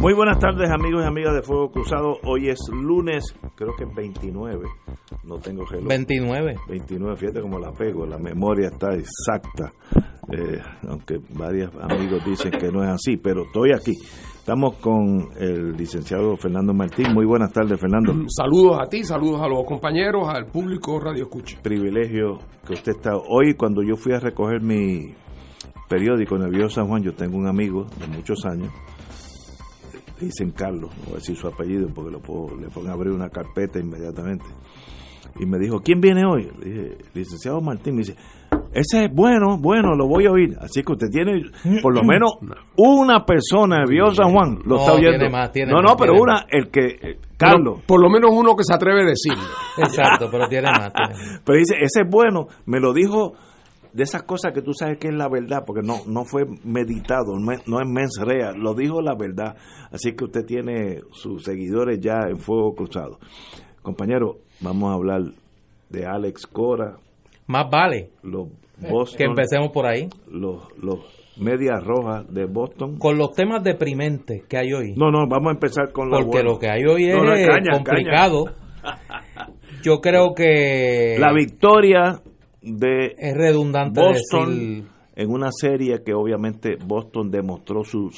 Muy buenas tardes amigos y amigas de Fuego Cruzado. Hoy es lunes, creo que es 29. No tengo reloj. 29. 29, fíjate cómo la pego, la memoria está exacta. Eh, aunque varios amigos dicen que no es así, pero estoy aquí. Estamos con el licenciado Fernando Martín. Muy buenas tardes, Fernando. Saludos a ti, saludos a los compañeros, al público Radio Escucha. Privilegio que usted está. Hoy, cuando yo fui a recoger mi periódico en el San Juan, yo tengo un amigo de muchos años dicen Carlos, no voy a decir su apellido porque lo puedo, le pueden abrir una carpeta inmediatamente. Y me dijo, ¿quién viene hoy? Le dije, licenciado Martín, me dice, ese es bueno, bueno, lo voy a oír. Así que usted tiene por lo menos una persona Vio San Juan, lo No, está oyendo. tiene más, tiene no, más, no, pero tiene una, el que, eh, Carlos. Por, por lo menos uno que se atreve a decirlo. Exacto, pero tiene más. tiene más. Pero dice, ese es bueno, me lo dijo de esas cosas que tú sabes que es la verdad, porque no, no fue meditado, no es- no es mens rea, lo dijo la verdad. Así que usted tiene sus seguidores ya en fuego cruzado. Compañero, vamos a hablar de Alex Cora, Más vale los que Boston, empecemos por ahí. los, los medias rojas de Boston. Con los temas deprimentes que hay hoy. No, no, vamos a empezar con la porque lo que hay hoy es No, no, caña, complicado. Yo creo que La victoria de es redundante Boston decir en una serie que obviamente Boston demostró su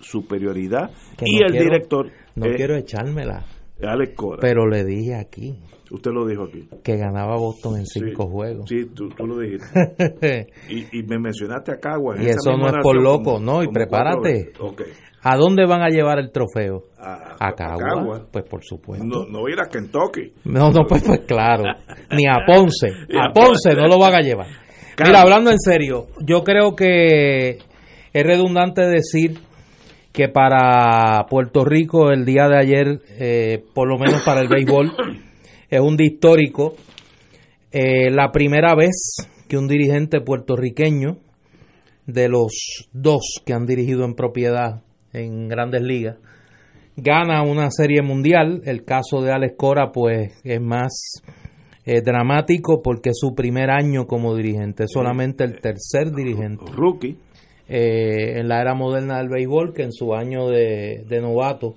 superioridad Que y no el quiero- director no eh, quiero echármela, Alex Cora. pero le dije aquí Usted lo dijo aquí. que ganaba Boston en cinco Sí, juegos. Sí, tú, tú lo dijiste. y, y me mencionaste a Caguas. Y esa eso no es por loco, como- no, y prepárate. cuatro veces. Ok. ¿A dónde van a llevar el trofeo? A, ¿A Caguas? Caguas. Pues por supuesto. No, no a ir a Kentucky. No, no, pues, pues claro. Ni a Ponce. A A Ponce no lo van a llevar. Claro. Mira, hablando en serio, yo creo que es redundante decir que para Puerto Rico el día de ayer, eh, por lo menos para el béisbol, es un día histórico. Eh, la primera vez que un dirigente puertorriqueño, de los dos que han dirigido en propiedad en grandes ligas, gana una serie mundial. El caso de Alex Cora, pues, es más eh, dramático porque es su primer año como dirigente, es solamente el tercer dirigente Rookie. eh, en la era moderna del béisbol que en su año de, de novato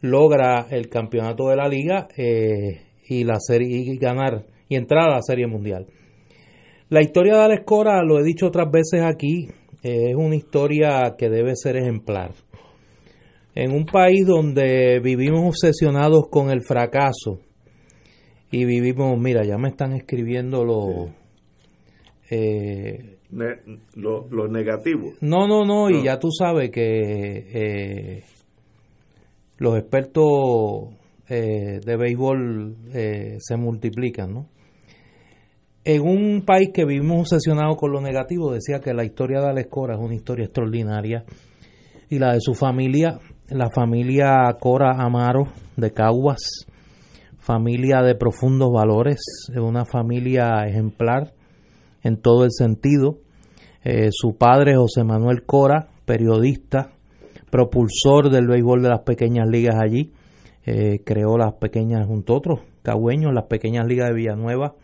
logra el campeonato de la liga eh, y la serie y ganar y entrar a la serie mundial. La historia de Alex Cora, lo he dicho otras veces aquí, es una historia que debe ser ejemplar. En un país donde vivimos obsesionados con el fracaso y vivimos, mira, ya me están escribiendo los... eh, Ne- lo, lo negativo. no, no, no, y ya tú sabes que eh, los expertos eh, de béisbol eh, se multiplican, ¿no? En un país que vivimos obsesionados con lo negativo, decía que la historia de Alex Cora es una historia extraordinaria y la de su familia, la familia Cora Amaro de Caguas, familia de profundos valores, es una familia ejemplar en todo el sentido. Eh, su padre, José Manuel Cora, periodista, propulsor del béisbol de las pequeñas ligas allí, eh, creó las pequeñas, junto a otros cagüeños, las pequeñas ligas de Villanueva.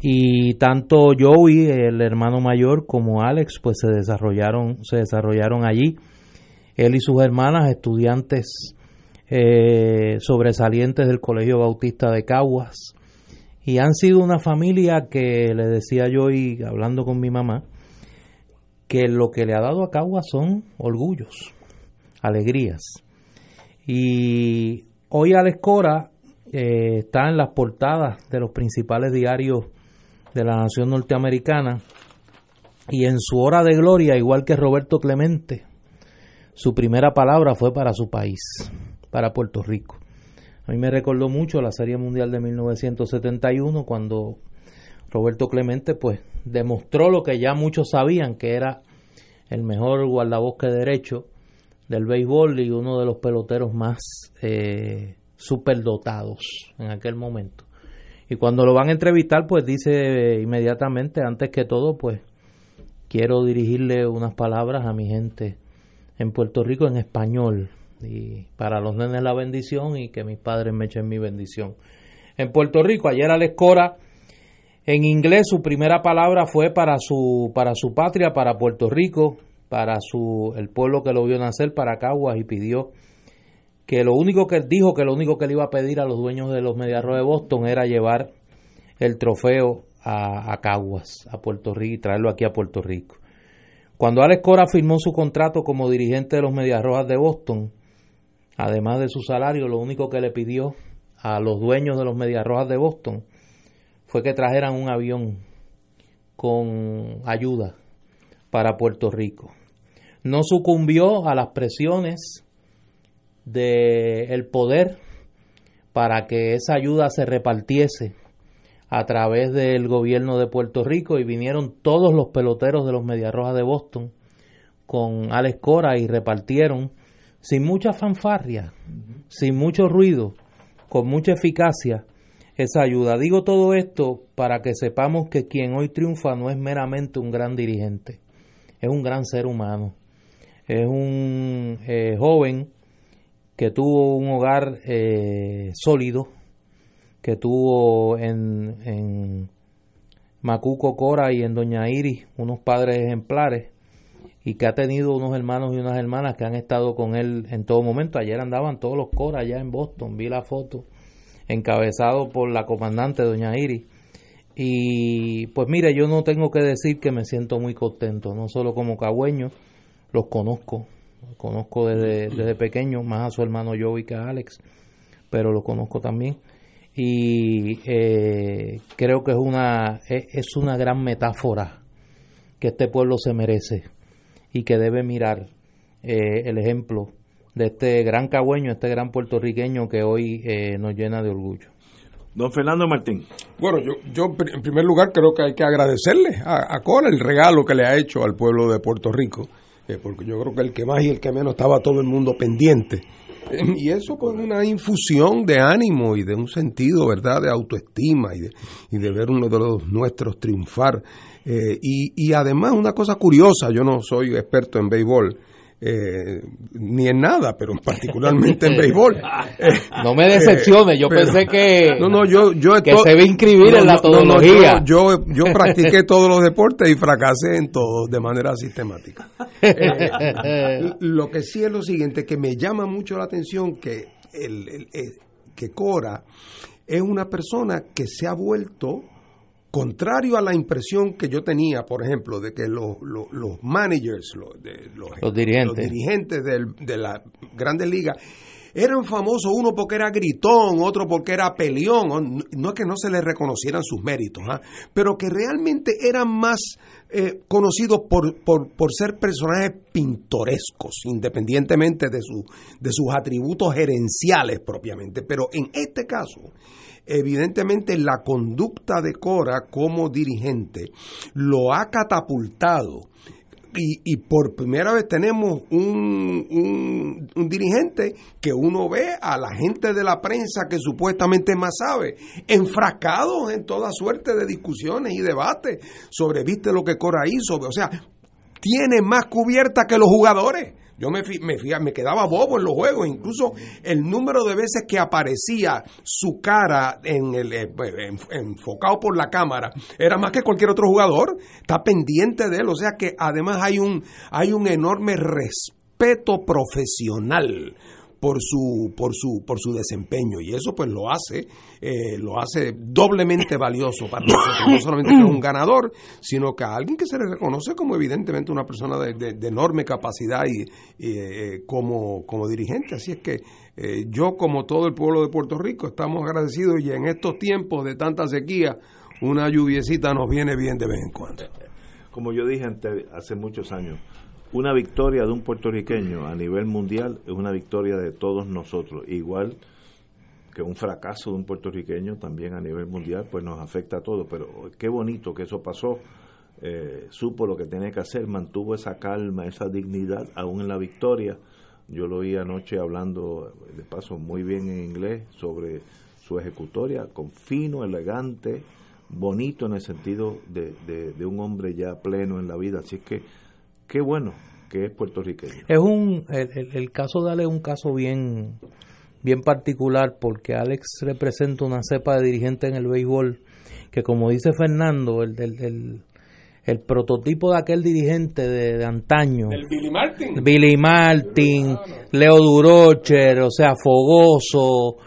Y tanto Joey, el hermano mayor, como Alex, pues se desarrollaron, se desarrollaron allí. Él y sus hermanas, estudiantes eh, sobresalientes del Colegio Bautista de Caguas, y han sido una familia que le decía yo y hablando con mi mamá que lo que le ha dado a Caguas son orgullos, alegrías. Y hoy Alex Cora eh, está en las portadas de los principales diarios de la nación norteamericana y en su hora de gloria, igual que Roberto Clemente, su primera palabra fue para su país, para Puerto Rico. A mí me recordó mucho la Serie Mundial de 1971 cuando Roberto Clemente pues demostró lo que ya muchos sabían, que era el mejor guardabosque derecho del béisbol y uno de los peloteros más eh, superdotados en aquel momento. Y cuando lo van a entrevistar, pues dice inmediatamente, antes que todo, pues quiero dirigirle unas palabras a mi gente en Puerto Rico en español. Y para los nenes la bendición y que mis padres me echen mi bendición. En Puerto Rico, ayer Alex Cora, en inglés su primera palabra fue para su, para su patria, para Puerto Rico, para su, el pueblo que lo vio nacer, para Caguas, y pidió que lo único que dijo que lo único que le iba a pedir a los dueños de los Mediarroes de Boston era llevar el trofeo a, Caguas, a Puerto Rico y traerlo aquí a Puerto Rico. Cuando Alex Cora firmó su contrato como dirigente de los Medias Rojas de Boston, además de su salario, lo único que le pidió a los dueños de los Medias Rojas de Boston fue que trajeran un avión con ayuda para Puerto Rico. No sucumbió a las presiones del poder para que esa ayuda se repartiese a través del gobierno de Puerto Rico y vinieron todos los peloteros de los Mediarrojas de Boston con Alex Cora y repartieron sin mucha fanfarria, sin mucho ruido, con mucha eficacia esa ayuda. Digo todo esto para que sepamos que quien hoy triunfa no es meramente un gran dirigente, es un gran ser humano, es un eh, joven que tuvo un hogar eh, sólido, que tuvo en, en Macuco Cora y en Doña Iris unos padres ejemplares y que ha tenido unos hermanos y unas hermanas que han estado con él en todo momento. Ayer andaban todos los Cora allá en Boston, vi la foto, encabezado por la comandante Doña Iris. Y pues mire, yo no tengo que decir que me siento muy contento, no solo como cagüeño, los conozco, conozco desde, desde pequeño, más a su hermano Joey que a Alex, pero lo conozco también. Y eh, creo que es una, e, es una gran metáfora que este pueblo se merece y que debe mirar eh, el ejemplo de este gran cagüeño, este gran puertorriqueño que hoy eh, nos llena de orgullo. Don Fernando Martín. Bueno, yo, yo en primer lugar creo que hay que agradecerle a, a Cora el regalo que le ha hecho al pueblo de Puerto Rico porque yo creo que el que más y el que menos estaba todo el mundo pendiente. Y eso con una infusión de ánimo y de un sentido, ¿verdad?, de autoestima y de, y de ver uno de los nuestros triunfar. Eh, y, y además una cosa curiosa, yo no soy experto en béisbol, eh, ni en nada, pero particularmente en béisbol. no me decepcione, yo pensé que, no, no, yo, yo que se ve inscribir en la todología. yo, yo, practiqué todos los deportes y fracasé en todos de manera sistemática. Eh, lo que sí es lo siguiente, que me llama mucho la atención que, el, que Cora es una persona que se ha vuelto contrario a la impresión que yo tenía, por ejemplo, de que los, los, managers, los, de, los, dirigentes, dirigentes de la Grandes Ligas, eran famosos uno porque era gritón, otro porque era peleón, no es que no se les reconocieran sus méritos, ¿ah? pero que realmente eran más eh, conocidos por, por, por, ser personajes pintorescos, independientemente de, su, de sus atributos gerenciales propiamente. Pero en este caso, evidentemente la conducta de Cora como dirigente lo ha catapultado. Y, por primera vez tenemos un, un, dirigente que uno ve a la gente de la prensa que supuestamente más sabe, enfrascados en toda suerte de discusiones y debates sobre, viste lo que Cora hizo, o sea, tiene más cubierta que los jugadores. Yo me, me, me quedaba bobo en los juegos, incluso el número de veces que aparecía su cara en el, eh, pues, enfocado por la cámara era más que cualquier otro jugador. Está pendiente de él, o sea que además hay un, hay un enorme respeto profesional por su por su por su desempeño. Y eso pues lo hace eh, lo hace doblemente valioso para nosotros. No solamente que es un ganador sino que a alguien que se le reconoce como evidentemente una persona de, enorme capacidad y, eh, como como dirigente. Así es que eh, yo como todo el pueblo de Puerto Rico estamos agradecidos y en estos tiempos de tanta sequía una lluviecita nos viene bien de vez en cuando. Como yo dije hace muchos años una victoria de un puertorriqueño a nivel mundial es una victoria de todos nosotros, igual que un fracaso de un puertorriqueño también a nivel mundial pues nos afecta a todos, pero qué bonito que eso pasó. Eh, supo lo que tenía que hacer, mantuvo esa calma, esa dignidad, aún en la victoria. Yo lo oí anoche hablando, de paso, muy bien en inglés sobre su ejecutoria, con fino, elegante, bonito en el sentido de, de, un hombre ya pleno en la vida. Así que qué bueno que es puertorriqueño. Es un, el, el caso de Ale es un caso bien, bien particular porque Alex representa una cepa de dirigentes en el béisbol que como dice Fernando, el, del el prototipo de aquel dirigente de, antaño. El Billy Martin. Billy Martin, Leo Durocher, o sea, Fogoso,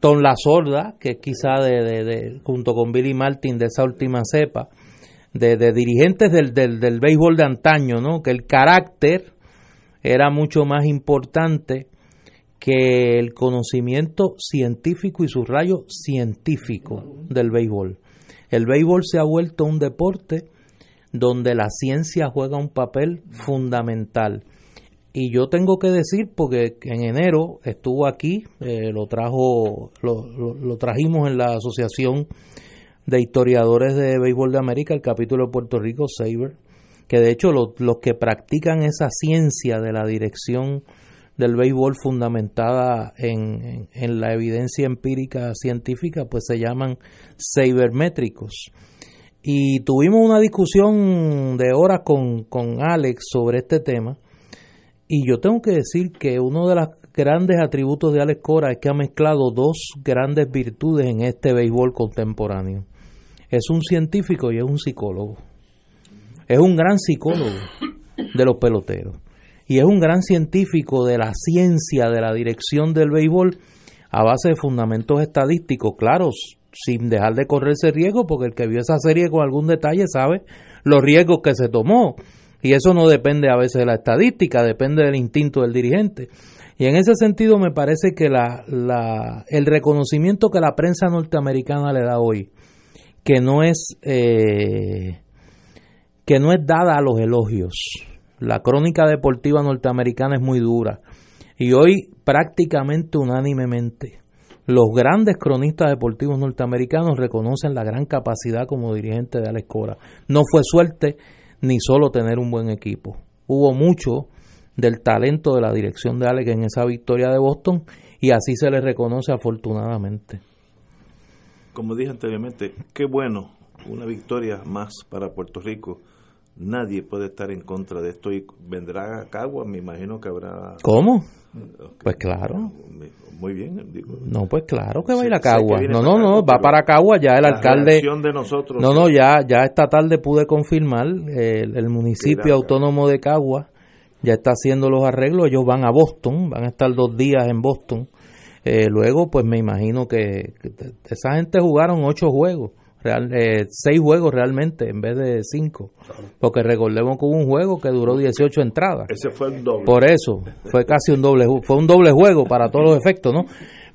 Ton La Sorda, que es quizá de, junto con Billy Martin de esa última cepa, de, dirigentes del, del, del béisbol de antaño, ¿no? Que el carácter era mucho más importante que el conocimiento científico y su rayo científico del béisbol. El béisbol se ha vuelto un deporte donde la ciencia juega un papel fundamental. Y yo tengo que decir, porque en enero estuvo aquí, eh, lo trajo, lo, trajimos en la Asociación de Historiadores de Béisbol de América, el capítulo de Puerto Rico, Saber, que de hecho los que practican esa ciencia de la dirección del béisbol fundamentada en, en, la evidencia empírica científica, pues se llaman sabermétricos. Y tuvimos una discusión de horas con, con Alex sobre este tema. Y yo tengo que decir que uno de los grandes atributos de Alex Cora es que ha mezclado dos grandes virtudes en este béisbol contemporáneo. Es un científico y es un psicólogo. Es un gran psicólogo de los peloteros y es un gran científico de la ciencia de la dirección del béisbol a base de fundamentos estadísticos, claros, sin dejar de correr ese riesgo, porque el que vio esa serie con algún detalle sabe los riesgos que se tomó. Y eso no depende a veces de la estadística, depende del instinto del dirigente. Y en ese sentido me parece que la, la, el reconocimiento que la prensa norteamericana le da hoy, que no es, eh, que no es dada a los elogios, la crónica deportiva norteamericana es muy dura y hoy prácticamente unánimemente los grandes cronistas deportivos norteamericanos reconocen la gran capacidad como dirigente de Alex Cora. No fue suerte ni solo tener un buen equipo. Hubo mucho del talento de la dirección de Alex en esa victoria de Boston y así se le reconoce afortunadamente. Como dije anteriormente, qué bueno, una victoria más para Puerto Rico nadie puede estar en contra de esto y vendrá a Cagua, me imagino que habrá... ¿Cómo? Pues claro. Muy bien. no, pues claro que va a ir a Cagua. No, no, no, va para Cagua, ya el alcalde... De nosotros, no, no, ya, ya esta tarde pude confirmar, el, municipio autónomo de Cagua ya está haciendo los arreglos, ellos van a Boston, van a estar dos días en Boston. Eh, luego, pues me imagino que esa gente jugaron ocho juegos eh, seis juegos realmente en vez de cinco. Porque recordemos que hubo un juego que duró 18 entradas. Ese fue el doble. Por eso, fue casi un doble, fue un doble juego para todos los efectos, ¿no?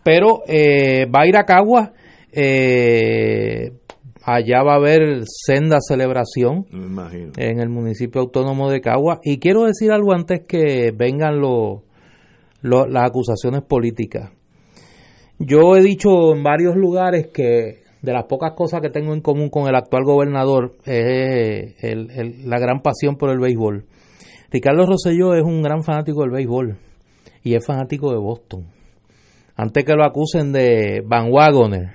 Pero eh, va a ir a Cagua, eh, allá va a haber senda celebración en el municipio autónomo de Cagua. Y quiero decir algo antes que vengan los las acusaciones políticas. Yo he dicho en varios lugares que de las pocas cosas que tengo en común con el actual gobernador es la gran pasión por el béisbol. Ricardo Rosselló es un gran fanático del béisbol y es fanático de Boston. Antes que lo acusen de Van Wagoner,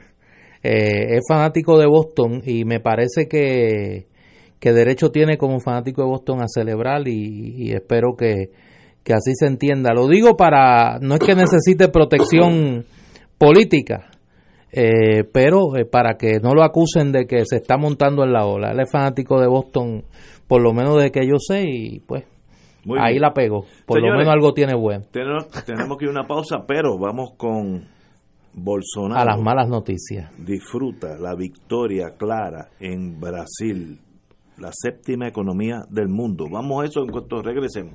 eh, es fanático de Boston y me parece que, que, derecho tiene como fanático de Boston a celebrar y, espero que, que así se entienda. Lo digo para, no es que necesite protección política, eh, pero eh, para que no lo acusen de que se está montando en la ola. Él es fanático de Boston, por lo menos de que yo sé, y pues ahí la pego. Por lo menos algo tiene bueno. Tenemos, tenemos que ir a una pausa, pero vamos con Bolsonaro. A las malas noticias. Disfruta la victoria clara en Brasil, la séptima economía del mundo. Vamos a eso en cuanto regresemos.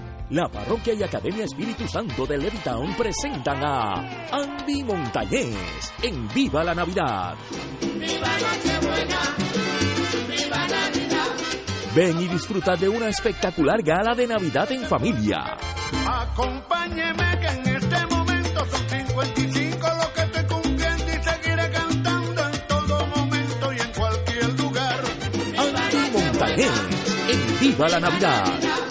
La Parroquia y Academia Espíritu Santo de Levittown presentan a Andy Montañez en Viva la Navidad. ¡Viva Nochebuena! ¡Viva Navidad! Ven y disfruta de una espectacular gala de Navidad en familia. Acompáñeme que en este momento son 55 los que estoy cumpliendo y seguiré cantando en todo momento y en cualquier lugar. Andy Montañez en Viva la Navidad.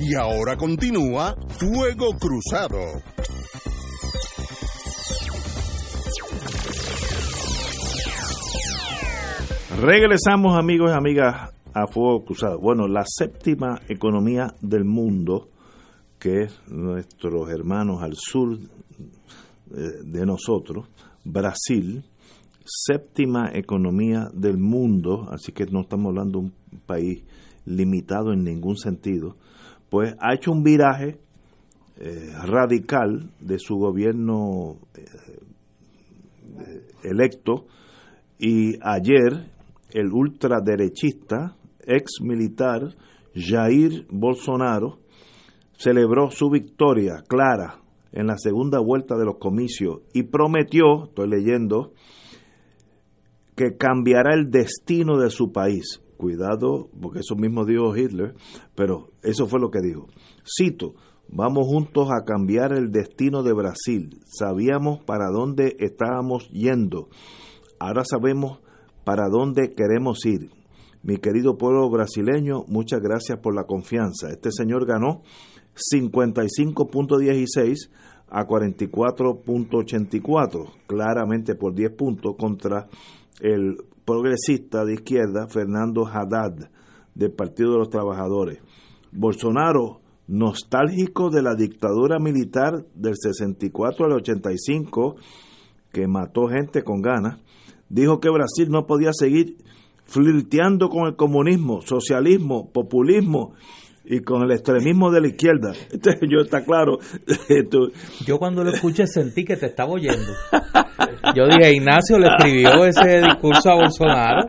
Y ahora continúa Fuego Cruzado. Regresamos amigos y amigas a Fuego Cruzado. Bueno, la séptima economía del mundo, que es nuestros hermanos al sur eh, de nosotros, Brasil, séptima economía del mundo, así que no estamos hablando de un país limitado en ningún sentido, pues ha hecho un viraje eh, radical de su gobierno eh, electo y ayer el ultraderechista ex militar Jair Bolsonaro celebró su victoria clara en la segunda vuelta de los comicios y prometió, estoy leyendo, que cambiará el destino de su país. Cuidado, porque eso mismo dijo Hitler, pero eso fue lo que dijo. Cito, vamos juntos a cambiar el destino de Brasil. Sabíamos para dónde estábamos yendo. Ahora sabemos para dónde queremos ir. Mi querido pueblo brasileño, muchas gracias por la confianza. Este señor ganó 55.16 a 44.84, claramente por 10 puntos contra el progresista de izquierda Fernando Haddad del Partido de los Trabajadores. Bolsonaro, nostálgico de la dictadura militar del 64 al 85, que mató gente con ganas, dijo que Brasil no podía seguir flirteando con el comunismo, socialismo, populismo y con el extremismo de la izquierda. Este yo está claro. Esto- Yo cuando lo escuché sentí que te estaba oyendo. Yo dije, Ignacio le escribió ese discurso a Bolsonaro.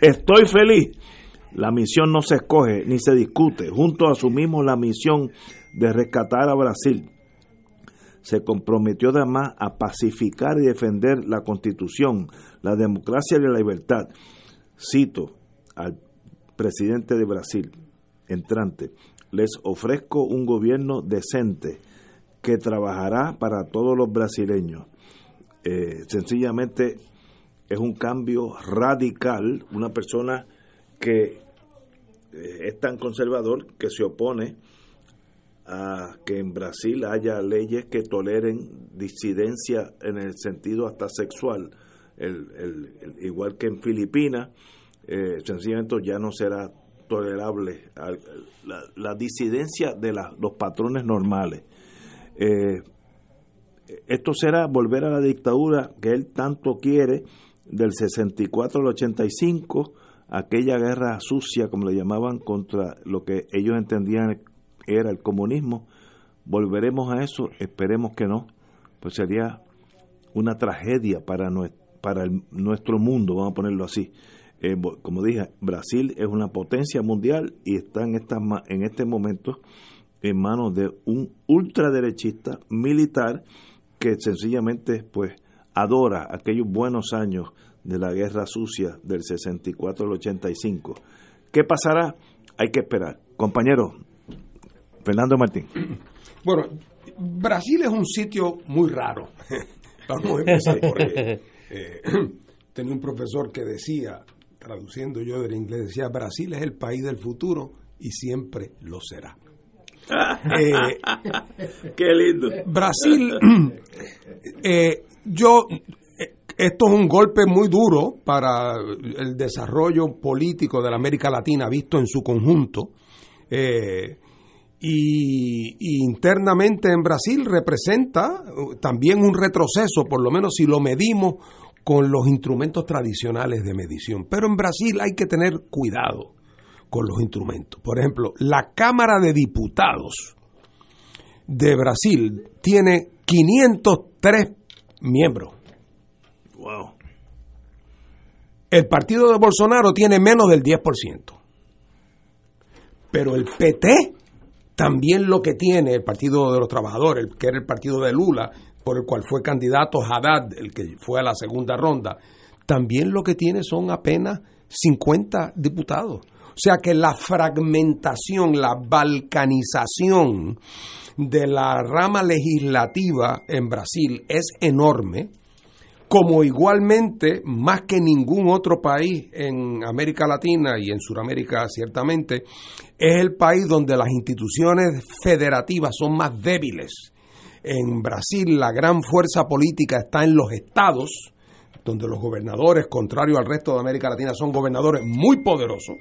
Estoy feliz. La misión no se escoge ni se discute. Juntos asumimos la misión de rescatar a Brasil. Se comprometió además a pacificar y defender la constitución, la democracia y la libertad. Cito al presidente de Brasil, entrante, les ofrezco un gobierno decente que trabajará para todos los brasileños. Eh, sencillamente es un cambio radical, una persona que eh, es tan conservador que se opone a que en Brasil haya leyes que toleren disidencia en el sentido hasta sexual, el, el- igual que en Filipinas, eh, sencillamente ya no será tolerable la, disidencia de los patrones normales. Eh, esto será volver a la dictadura que él tanto quiere del 64 al 85, aquella guerra sucia, como le llamaban, contra lo que ellos entendían era el comunismo. Volveremos a eso, esperemos que no, pues sería una tragedia para, para nuestro mundo, vamos a ponerlo así. Eh, como dije, Brasil es una potencia mundial y está en, esta, en este momento en manos de un ultraderechista militar que sencillamente pues adora aquellos buenos años de la guerra sucia del 64 al 85. ¿Qué pasará? Hay que esperar. Compañero, Fernando Martín. Bueno, Brasil es un sitio muy raro. Vamos a empezar por ahí. Eh, tenía un profesor que decía, traduciendo yo del inglés, decía, Brasil es el país del futuro y siempre lo será. Eh, Qué lindo. Brasil, eh, yo, eh, esto es un golpe muy duro para el desarrollo político de la América Latina visto en su conjunto. Y, y internamente en Brasil representa también un retroceso, por lo menos si lo medimos con los instrumentos tradicionales de medición. Pero en Brasil hay que tener cuidado con los instrumentos. Por ejemplo, la Cámara de Diputados de Brasil tiene 503 miembros. Wow. El partido de Bolsonaro tiene menos del 10%. Pero el PT también lo que tiene, el Partido de los Trabajadores, el- que era el partido de Lula, por el cual fue candidato Haddad, el que fue a la segunda ronda, también lo que tiene son apenas 50 diputados. O sea que la fragmentación, la balcanización de la rama legislativa en Brasil es enorme como igualmente, más que ningún otro país en América Latina y en Sudamérica ciertamente, es el país donde las instituciones federativas son más débiles. En Brasil la gran fuerza política está en los estados, donde los gobernadores, contrario al resto de América Latina, son gobernadores muy poderosos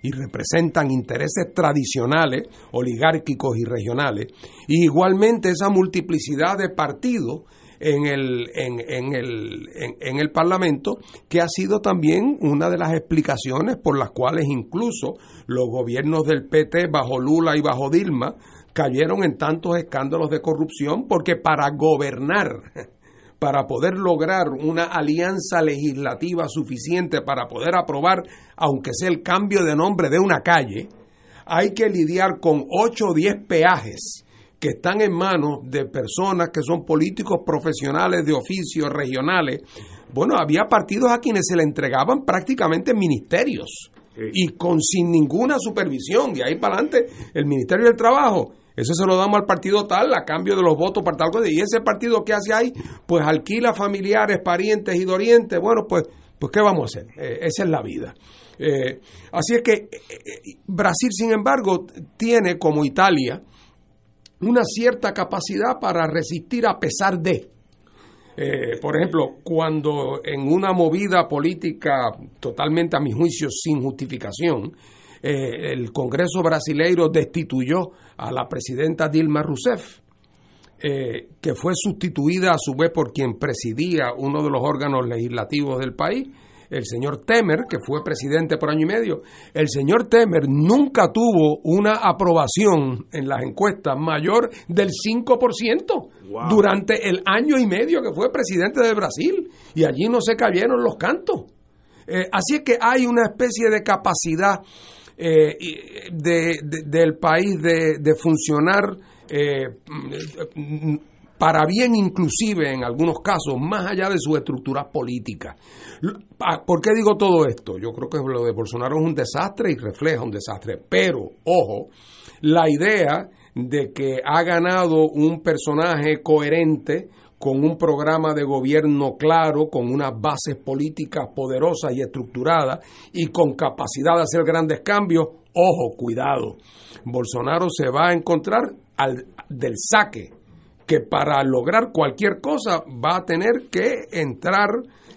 y representan intereses tradicionales, oligárquicos y regionales. Y igualmente esa multiplicidad de partidos en el, en, el, en el Parlamento, que ha sido también una de las explicaciones por las cuales incluso los gobiernos del PT bajo Lula y bajo Dilma cayeron en tantos escándalos de corrupción, porque para gobernar, para poder lograr una alianza legislativa suficiente para poder aprobar, aunque sea el cambio de nombre de una calle, hay que lidiar con 8 o 10 peajes que están en manos de personas que son políticos profesionales de oficios regionales. Bueno, había partidos a quienes se le entregaban prácticamente ministerios y con sin ninguna supervisión. De ahí para adelante, el Ministerio del Trabajo, eso se lo damos al partido tal a cambio de los votos para tal cosa. Y ese partido que hace ahí, pues alquila familiares, parientes y dorientes. Bueno, pues, pues ¿qué vamos a hacer? Eh, esa es la vida. Eh, así es que eh, Brasil, sin embargo, tiene como Italia una cierta capacidad para resistir a pesar de. Por ejemplo, cuando en una movida política totalmente a mi juicio sin justificación, eh, el Congreso brasileiro destituyó a la presidenta Dilma Rousseff, eh, que fue sustituida a su vez por quien presidía uno de los órganos legislativos del país, el señor Temer, que fue presidente por año y medio. El señor Temer nunca tuvo una aprobación en las encuestas mayor del 5% Wow. durante el año y medio que fue presidente de Brasil. Y allí no se cayeron los cantos. Eh, así es que hay una especie de capacidad eh, de- de- del país de, funcionar eh, para bien inclusive en algunos casos, más allá de políticas. L- ah, ¿Por qué digo todo esto? Yo creo que lo de Bolsonaro es un desastre y refleja un desastre, pero, ojo, la idea de que ha ganado un personaje coherente con un programa de gobierno claro, con unas bases políticas poderosas y estructuradas y con capacidad de hacer grandes cambios, ojo, cuidado, Bolsonaro se va a encontrar al, del saque, que para lograr cualquier cosa va a tener que entrar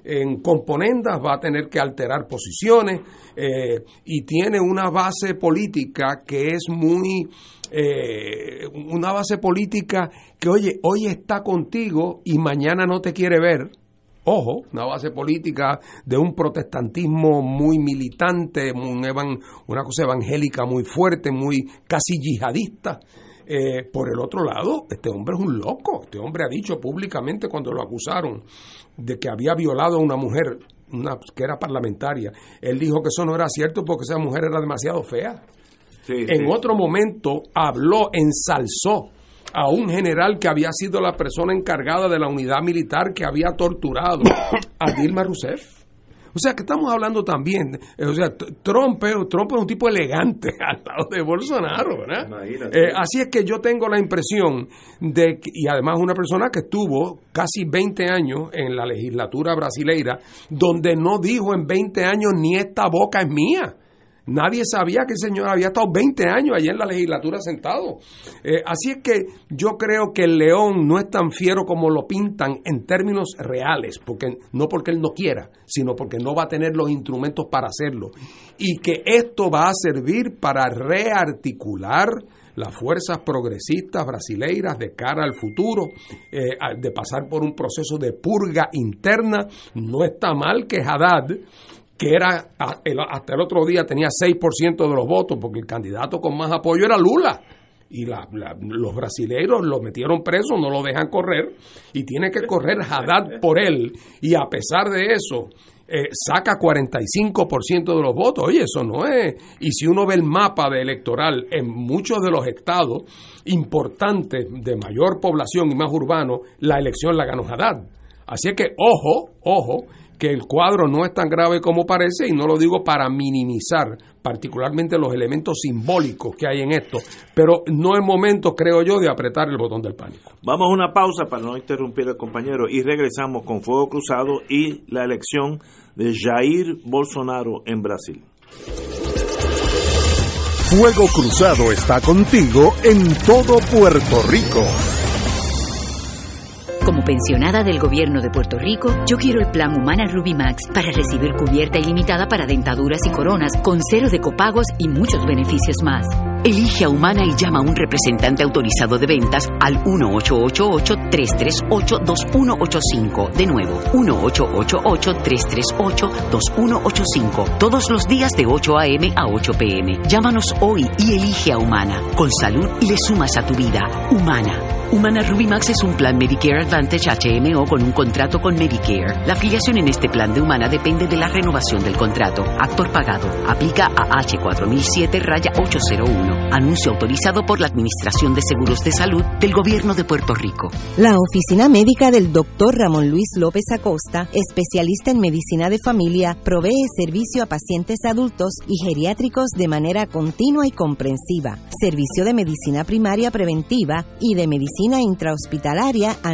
en componendas, va a tener que alterar posiciones eh, y tiene una base política que es muy, eh, una base política que, oye, hoy está contigo y mañana no te quiere ver. Ojo, una base política de un protestantismo muy militante, una cosa evangélica muy fuerte, muy casi yihadista. Eh, por el otro lado, este hombre es un loco. Este hombre ha dicho públicamente cuando lo acusaron de que había violado a una mujer una, que era parlamentaria. Él dijo que eso no era cierto porque esa mujer era demasiado fea. Sí, En sí. otro momento habló, ensalzó a un general que había sido la persona encargada de la unidad militar que había torturado a Dilma Rousseff. O sea, que estamos hablando también, eh, o sea, Trump, Trump es un tipo elegante al lado de Bolsonaro, ¿verdad? Eh, así es que yo tengo la impresión de, que- y además una persona que estuvo casi 20 años en la legislatura brasileira, donde no dijo en 20 años ni esta boca es mía. Nadie sabía que el señor había estado 20 años allí en la legislatura sentado. Eh, así es que yo creo que el león no es tan fiero como lo pintan en términos reales, porque no porque él no quiera, sino porque no va a tener los instrumentos para hacerlo. Y que esto va a servir para rearticular las fuerzas progresistas brasileiras de cara al futuro, eh, de pasar por un proceso de purga interna. No está mal que Haddad que era hasta el otro día tenía 6% de los votos, porque el candidato con más apoyo era Lula. Y los brasileños lo metieron preso, no lo dejan correr, y tiene que correr Haddad por él. Y a pesar de eso, eh, saca 45% de los votos. Oye, eso no es. Y si uno ve el mapa de electoral en muchos de los estados importantes de mayor población y más urbanos, la elección la ganó Haddad. Así que, ojo, ojo, que el cuadro no es tan grave como parece y no lo digo para minimizar particularmente los elementos simbólicos que hay en esto, pero no es momento, creo yo, de apretar el botón del pánico. Vamos a una pausa para no interrumpir al compañero y regresamos con Fuego Cruzado y la elección de Jair Bolsonaro en Brasil. Fuego Cruzado está contigo en todo Puerto Rico. Como pensionada del gobierno de Puerto Rico, yo quiero el plan Humana Ruby Max para recibir cubierta ilimitada para dentaduras y coronas con cero de copagos y muchos beneficios más. Elige a Humana y llama a un representante autorizado de ventas al 1-888-338-2185. De nuevo, 1-888-338-2185. Todos los días de 8 a.m. a 8 p.m. Llámanos hoy y elige a Humana. Con salud le sumas a tu vida. Humana. Humana Ruby Max es un plan Medicare Advantage HMO con un contrato con Medicare. La afiliación en este plan de Humana depende de la renovación del contrato. Actor pagado. Aplica a H4007 raya 801. Anuncio autorizado por la Administración de Seguros de Salud del Gobierno de Puerto Rico. La oficina médica del Dr. Ramón Luis López Acosta, especialista en medicina de familia, provee servicio a pacientes adultos y geriátricos de manera continua y comprensiva, servicio de medicina primaria preventiva y de medicina intrahospitalaria a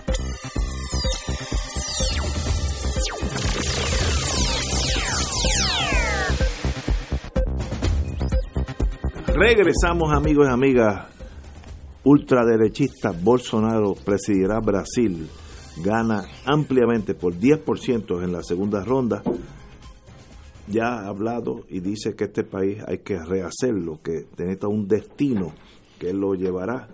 Regresamos amigos y amigas. Ultraderechista Bolsonaro presidirá Brasil. Gana ampliamente por 10% en la segunda ronda. Ya ha hablado y dice que este país hay que rehacerlo, que necesita un destino que lo llevará.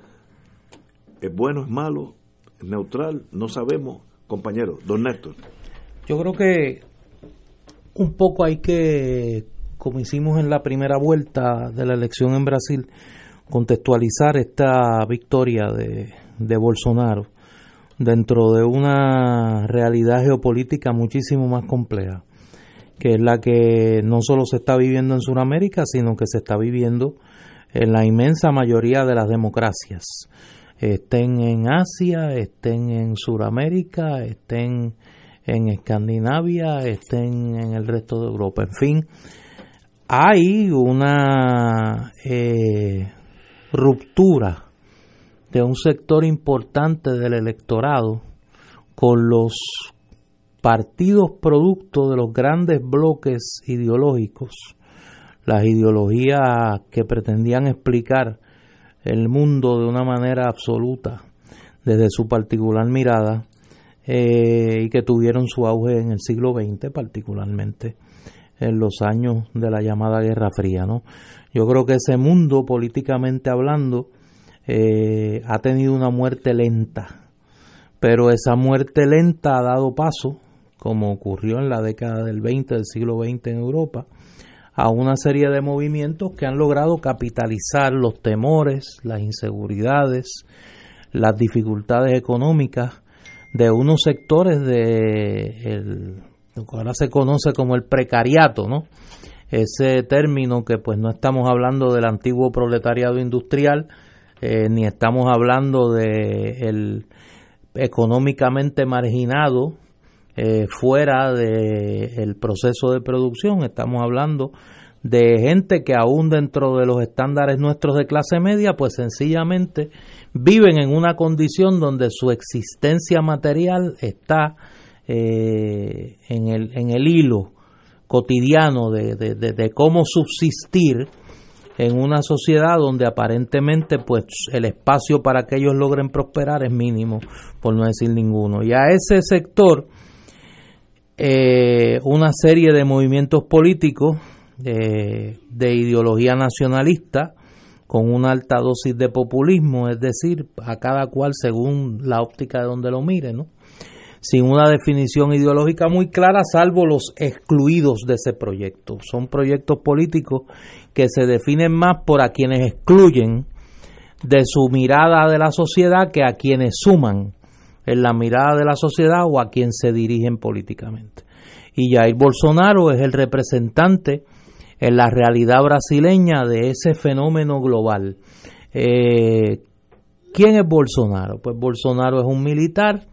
¿Es bueno, es malo, es neutral? No sabemos, compañero. Don Néstor. Yo creo que un poco hay que, como hicimos en la primera vuelta de la elección en Brasil, contextualizar esta victoria de, de Bolsonaro dentro de una realidad geopolítica muchísimo más compleja, que es la que no solo se está viviendo en Sudamérica, sino que se está viviendo en la inmensa mayoría de las democracias, estén en Asia, estén en Sudamérica, estén en Escandinavia, estén en el resto de Europa, en fin, hay una eh, ruptura de un sector importante del electorado con los partidos producto de los grandes bloques ideológicos, las ideologías que pretendían explicar el mundo de una manera absoluta desde su particular mirada eh, y que tuvieron su auge en el siglo XX particularmente en los años de la llamada Guerra Fría. ¿no? Yo creo que ese mundo políticamente hablando eh, ha tenido una muerte lenta, pero esa muerte lenta ha dado paso, como ocurrió en la década del 20 del siglo XX en Europa, a una serie de movimientos que han logrado capitalizar los temores, las inseguridades, las dificultades económicas de unos sectores de ahora se conoce como el precariato, ¿no? Ese término que pues no estamos hablando del antiguo proletariado industrial, eh, ni estamos hablando de el económicamente marginado eh, fuera del proceso de producción, estamos hablando de gente que aún dentro de los estándares nuestros de clase media, pues sencillamente viven en una condición donde su existencia material está eh, en, el, en el hilo cotidiano de, de, de, cómo subsistir en una sociedad donde aparentemente pues el espacio para que ellos logren prosperar es mínimo, por no decir ninguno. Y a ese sector eh, una serie de movimientos políticos de, de ideología nacionalista con una alta dosis de populismo, es decir, a cada cual según la óptica de donde lo mire, ¿no? Sin una definición ideológica muy clara, salvo los excluidos de ese proyecto. Son proyectos políticos que se definen más por a quienes excluyen de su mirada de la sociedad que a quienes suman en la mirada de la sociedad o a quien se dirigen políticamente. Y Jair Bolsonaro es el representante en la realidad brasileña de ese fenómeno global. Eh, ¿Quién es Bolsonaro? Pues Bolsonaro es un militar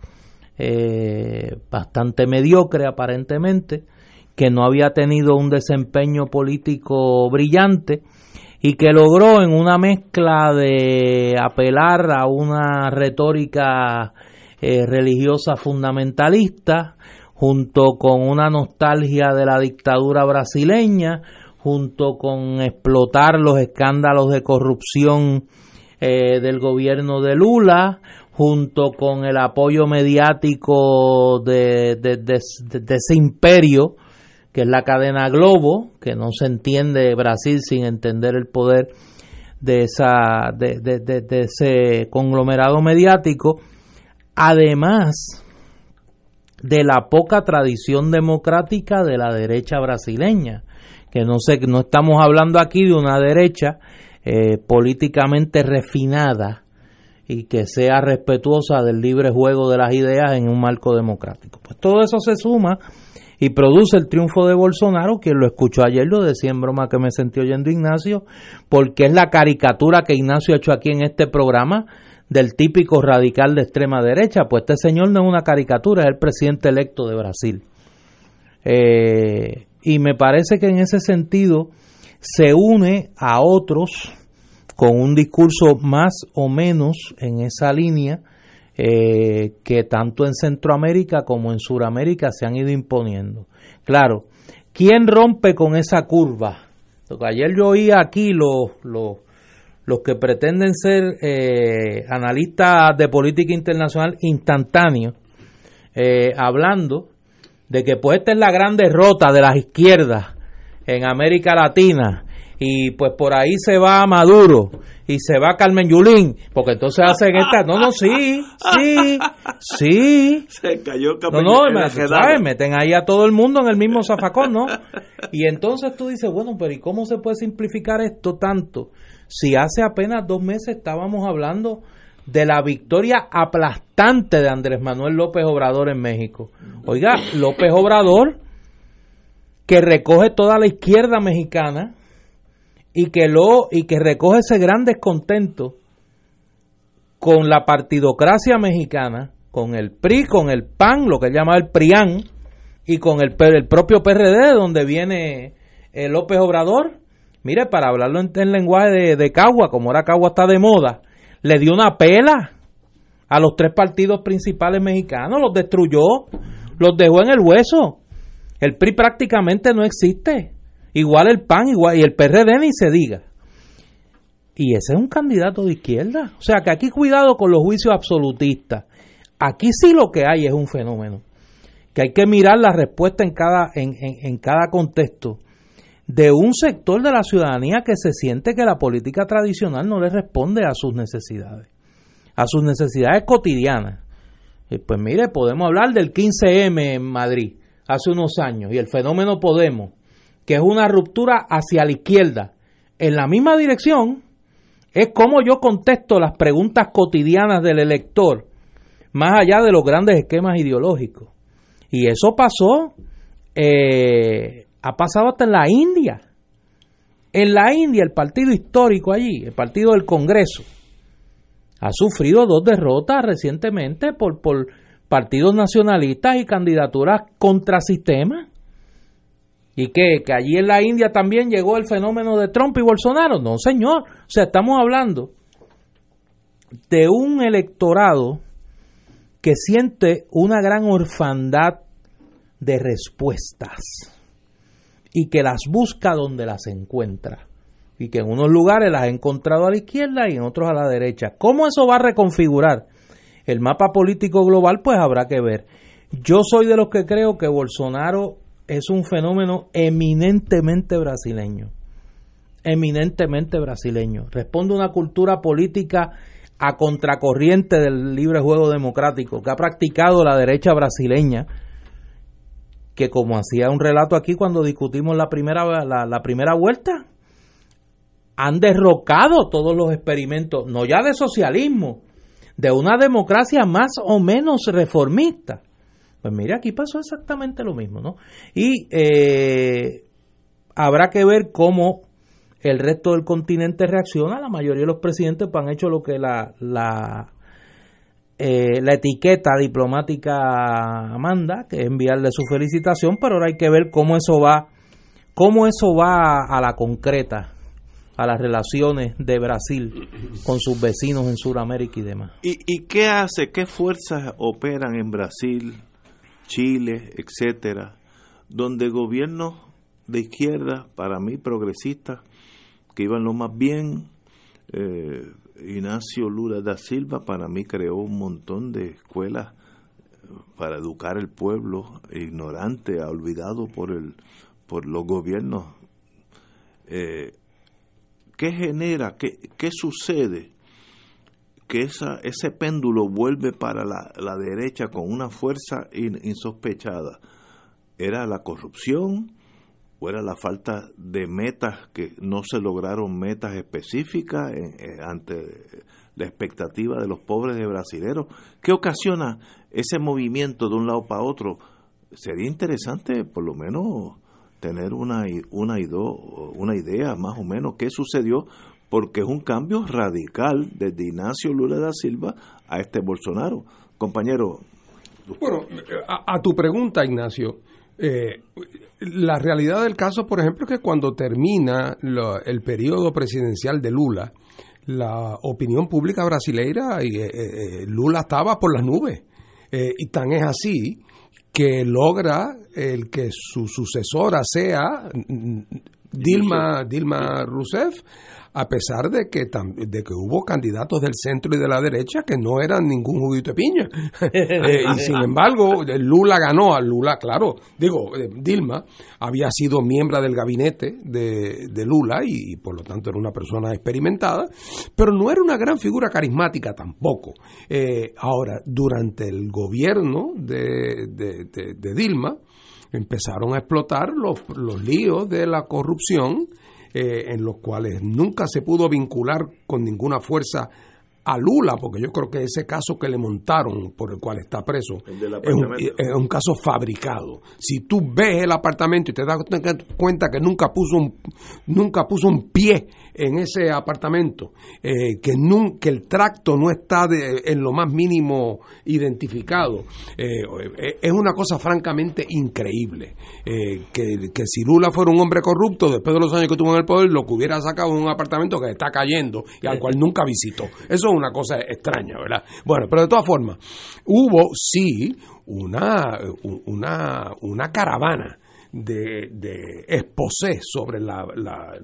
eh, bastante mediocre aparentemente, que no había tenido un desempeño político brillante y que logró en una mezcla de apelar a una retórica eh, religiosa fundamentalista, junto con una nostalgia de la dictadura brasileña, junto con explotar los escándalos de corrupción eh, del gobierno de Lula, junto con el apoyo mediático de, de, ese imperio que es la cadena Globo, que no se entiende Brasil sin entender el poder de, esa, de, ese conglomerado mediático, además de la poca tradición democrática de la derecha brasileña, que no sé, no estamos hablando aquí de una derecha eh, políticamente refinada y que sea respetuosa del libre juego de las ideas en un marco democrático. Pues todo eso se suma y produce el triunfo de Bolsonaro, quien lo escuchó ayer, lo decía en broma que me sentí oyendo Ignacio, porque es la caricatura que Ignacio ha hecho aquí en este programa del típico radical de extrema derecha, pues este señor no es una caricatura, es el presidente electo de Brasil. Eh, y me parece que en ese sentido se une a otros con un discurso más o menos en esa línea, eh, que tanto en Centroamérica como en Sudamérica se han ido imponiendo. Claro, ¿quién rompe con esa curva? Porque ayer yo oía aquí los, los, los que pretenden ser eh, analistas de política internacional instantáneos, eh, hablando de que pues esta es la gran derrota de las izquierdas en América Latina y pues por ahí se va Maduro y se va Carmen Yulín, porque entonces hacen esta, no, no, sí, sí, sí. Se cayó No, no, me, ¿sabes? meten ahí a todo el mundo en el mismo zafacón, ¿no? Y entonces tú dices, bueno, pero ¿y cómo se puede simplificar esto tanto? Si hace apenas dos meses estábamos hablando de la victoria aplastante de Andrés Manuel López Obrador en México. Oiga, López Obrador, que recoge toda la izquierda mexicana, y que lo y que recoge ese gran descontento con la partidocracia mexicana, con el PRI, con el PAN, lo que llama el PRIAN, y con el, el propio PRD, donde viene eh, López Obrador. Mire, para hablarlo en, lenguaje de, de, Cagua, como ahora Cagua está de moda, le dio una pela a los tres partidos principales mexicanos, los destruyó, los dejó en el hueso. El PRI prácticamente no existe. Igual el PAN igual, y el PRD ni se diga. Y ese es un candidato de izquierda. O sea que aquí cuidado con los juicios absolutistas. Aquí sí lo que hay es un fenómeno. Que hay que mirar la respuesta en cada, en, en cada contexto de un sector de la ciudadanía que se siente que la política tradicional no le responde a sus necesidades, a sus necesidades cotidianas. Y pues mire, podemos hablar del 15M en Madrid hace unos años y el fenómeno Podemos que es una ruptura hacia la izquierda, en la misma dirección, es como yo contesto las preguntas cotidianas del elector, más allá de los grandes esquemas ideológicos. Y eso pasó, eh, ha pasado hasta en la India. En la India, el partido histórico allí, el partido del Congreso, ha sufrido dos derrotas recientemente por, por partidos nacionalistas y candidaturas contra sistema. ¿Y qué? ¿Que allí en la India también llegó el fenómeno de Trump y Bolsonaro? No, señor. O sea, estamos hablando de un electorado que siente una gran orfandad de respuestas y que las busca donde las encuentra. Y que en unos lugares las ha encontrado a la izquierda y en otros a la derecha. ¿Cómo eso va a reconfigurar el mapa político global? Pues habrá que ver. Yo soy de los que creo que Bolsonaro es un fenómeno eminentemente brasileño. Eminentemente brasileño. Responde a una cultura política a contracorriente del libre juego democrático que ha practicado la derecha brasileña, que como hacía un relato aquí cuando discutimos la primera, la, primera vuelta, han derrocado todos los experimentos, no ya de socialismo, de una democracia más o menos reformista pues mira, aquí pasó exactamente lo mismo, ¿no? Y eh, habrá que ver cómo el resto del continente reacciona. La mayoría de los presidentes pues, han hecho lo que la, la, eh, la etiqueta diplomática manda, que es enviarle su felicitación, pero ahora hay que ver cómo eso va, cómo eso va a la concreta a las relaciones de Brasil con sus vecinos en Sudamérica y demás. ¿Y, ¿Y qué hace, qué fuerzas operan en Brasil Chile, etcétera, donde gobiernos de izquierda, para mí progresistas, que iban lo más bien, eh, Ignacio Lula da Silva para mí creó un montón de escuelas eh, para educar el pueblo ignorante, olvidado por el por los gobiernos. Eh, ¿Qué genera? ¿Qué, qué sucede? Que esa, ese péndulo vuelve para la, la derecha con una fuerza insospechada. ¿Era la corrupción? ¿O era la falta de metas que no se lograron metas específicas ante la expectativa de los pobres de brasileros? ¿Qué ocasiona ese movimiento de un lado para otro? Sería interesante por lo menos tener una, una, una idea más o menos qué sucedió, porque es un cambio radical desde Ignacio Lula da Silva a este Bolsonaro. Compañero. Bueno, a, tu pregunta, Ignacio, eh, la realidad del caso, por ejemplo, es que cuando termina el periodo presidencial de Lula, la opinión pública brasileira, y, eh, eh, Lula estaba por las nubes. y tan es así que logra el que su sucesora sea Dilma, Dilma Rousseff, a pesar de que, de que hubo candidatos del centro y de la derecha que no eran ningún juguito de piña. Eh, y sin embargo, Lula ganó a Lula, claro, digo, eh, Dilma había sido miembro del gabinete de, de Lula y, por lo tanto era una persona experimentada, pero no era una gran figura carismática tampoco. Eh, ahora, durante el gobierno de, de Dilma, empezaron a explotar los, los líos de la corrupción eh, en los cuales nunca se pudo vincular con ninguna fuerza a Lula, porque yo creo que ese caso que le montaron por el cual está preso es un, es un, caso fabricado. Si tú ves el apartamento y te das cuenta que nunca puso un, nunca puso un pie en ese apartamento, eh, que, nunca, el tracto no está de, en lo más mínimo identificado, eh, es una cosa francamente increíble. Eh, que, que, si Lula fuera un hombre corrupto, después de los años que tuvo en el poder, lo que hubiera sacado en un apartamento que está cayendo y al cual nunca visitó. Eso es una cosa extraña, ¿verdad? Bueno, pero de todas formas, hubo sí una, una, una caravana de, de exposé sobre la, la,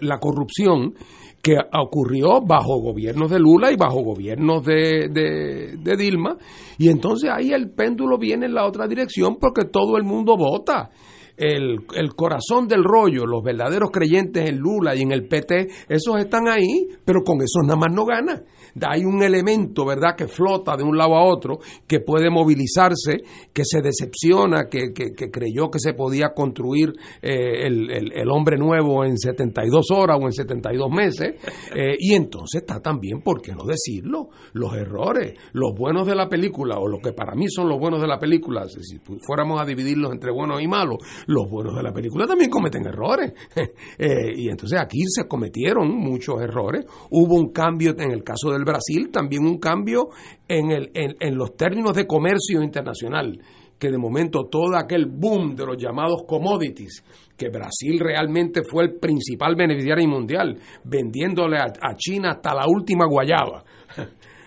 la corrupción que ocurrió bajo gobiernos de Lula y bajo gobiernos de, de, de, Dilma, y entonces ahí el péndulo viene en la otra dirección porque todo el mundo vota. El, el, corazón del rollo, los verdaderos creyentes en Lula y en el PT, esos están ahí, pero con esos nada más no gana hay un elemento, ¿verdad?, que flota de un lado a otro, que puede movilizarse, que se decepciona, que, que, creyó que se podía construir eh, el, el, hombre nuevo en 72 horas o en 72 meses, eh, y entonces está también, ¿por qué no decirlo? Los errores, los buenos de la película, o lo que para mí son los buenos de la película, si fuéramos a dividirlos entre buenos y malos, los buenos de la película también cometen errores. Eh, y entonces aquí se cometieron muchos errores, hubo un cambio en el caso del Brasil también un cambio en, el, en, los términos de comercio internacional que de momento todo aquel boom de los llamados commodities, que Brasil realmente fue el principal beneficiario mundial, vendiéndole a, China hasta la última guayaba.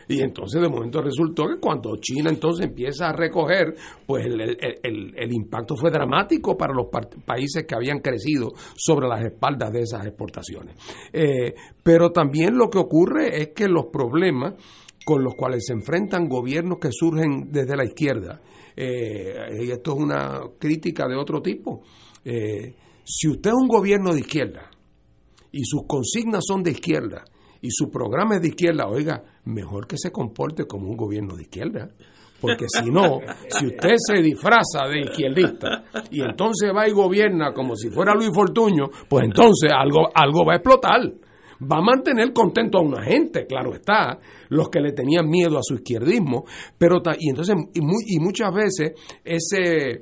Y entonces de momento resultó que cuando China entonces empieza a recoger, pues el, el, impacto fue dramático para los países que habían crecido sobre las espaldas de esas exportaciones. Eh, pero también lo que ocurre es que los problemas con los cuales se enfrentan gobiernos que surgen desde la izquierda, eh, y esto es una crítica de otro tipo, eh, si usted es un gobierno de izquierda y sus consignas son de izquierda, y su programa es de izquierda, oiga, mejor que se comporte como un gobierno de izquierda. Porque si no, si usted se disfraza de izquierdista y entonces va y gobierna como si fuera Luis Fortuño, pues entonces algo, algo va a explotar. Va a mantener contento a una gente, claro está, los que le tenían miedo a su izquierdismo, pero y entonces y, y muchas veces ese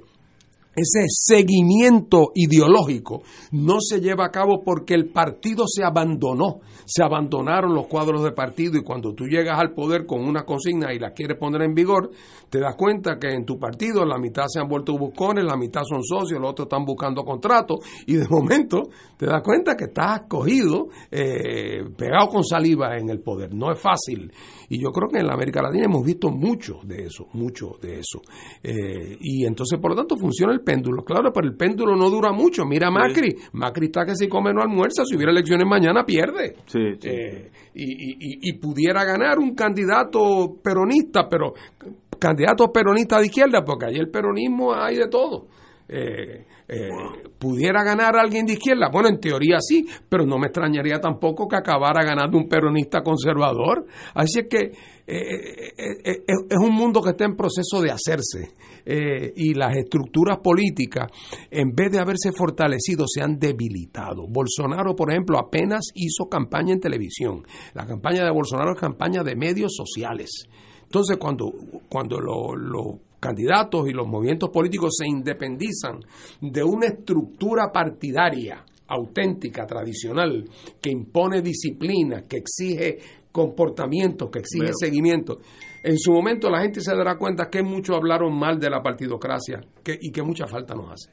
ese seguimiento ideológico no se lleva a cabo porque el partido se abandonó, se abandonaron los cuadros de partido y cuando tú llegas al poder con una consigna y la quieres poner en vigor, te das cuenta que en tu partido la mitad se han vuelto buscones, la mitad son socios, los otros están buscando contratos y de momento te das cuenta que estás cogido, eh, pegado con saliva en el poder. No es fácil. Y yo creo que en la América Latina hemos visto mucho de eso, mucho de eso. Eh, y entonces, por lo tanto, funciona el el péndulo, claro, pero el péndulo no dura mucho. Mira a Macri, Macri está que si come no almuerza, si hubiera elecciones mañana pierde. Sí, sí. Eh, y, y- y- y pudiera ganar un candidato peronista, pero candidato peronista de izquierda, porque ahí el peronismo hay de todo. Eh, eh, pudiera ganar alguien de izquierda, bueno, en teoría sí, pero no me extrañaría tampoco que acabara ganando un peronista conservador. Así es que eh, eh, es un mundo que está en proceso de hacerse eh, y las estructuras políticas, en vez de haberse fortalecido, se han debilitado. Bolsonaro, por ejemplo, apenas hizo campaña en televisión. La campaña de Bolsonaro es campaña de medios sociales. Entonces, cuando, cuando lo- los candidatos y los movimientos políticos se independizan de una estructura partidaria auténtica, tradicional, que impone disciplina, que exige comportamiento, que exige seguimiento, en su momento la gente se dará cuenta que muchos hablaron mal de la partidocracia que- y que mucha falta nos hace.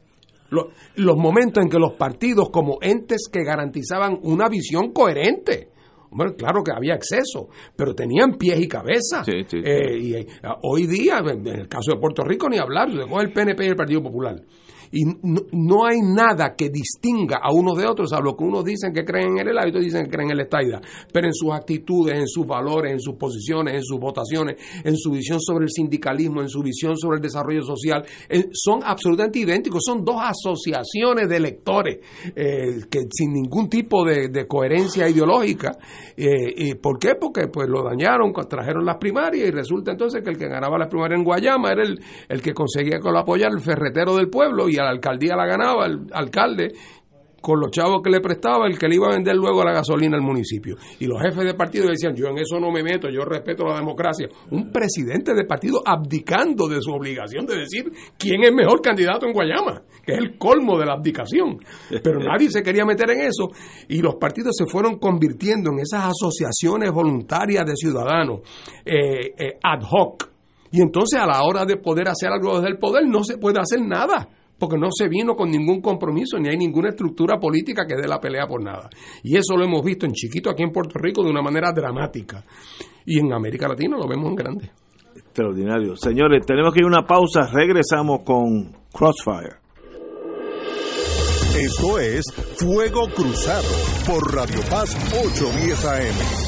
Lo- los momentos en que los partidos como entes que garantizaban una visión coherente, bueno, claro que había exceso, pero tenían pies y cabeza. Sí, sí, sí. Eh, y eh, hoy día, en en el caso de Puerto Rico, ni hablar, con el PNP y el Partido Popular. Y no, no hay nada que distinga a unos de otros, a lo que unos dicen que creen en el otros dicen que creen en la estaida. Pero en sus actitudes, en sus valores, en sus posiciones, en sus votaciones, en su visión sobre el sindicalismo, en su visión sobre el desarrollo social, eh, son absolutamente idénticos. Son dos asociaciones de electores eh, que sin ningún tipo de, de coherencia ideológica. Eh, ¿Y por qué? Porque pues lo dañaron, trajeron las primarias y resulta entonces que el que ganaba las primarias en Guayama era el, el que conseguía que lo apoyara el ferretero del pueblo y a la alcaldía la ganaba el alcalde con los chavos que le prestaba, el que le iba a vender luego la gasolina al municipio. Y los jefes de partido decían, yo en eso no me meto, yo respeto la democracia. Un presidente de partido abdicando de su obligación de decir quién es mejor candidato en Guayama, que es el colmo de la abdicación. Pero nadie se quería meter en eso y los partidos se fueron convirtiendo en esas asociaciones voluntarias de ciudadanos eh, eh, ad hoc. Y entonces a la hora de poder hacer algo desde el poder no se puede hacer nada porque no se vino con ningún compromiso, ni hay ninguna estructura política que dé la pelea por nada. Y eso lo hemos visto en chiquito aquí en Puerto Rico de una manera dramática. Y en América Latina lo vemos en grande. Extraordinario. Señores, tenemos que ir a una pausa. Regresamos con Crossfire. Esto es Fuego Cruzado por Radio Paz 810 AM.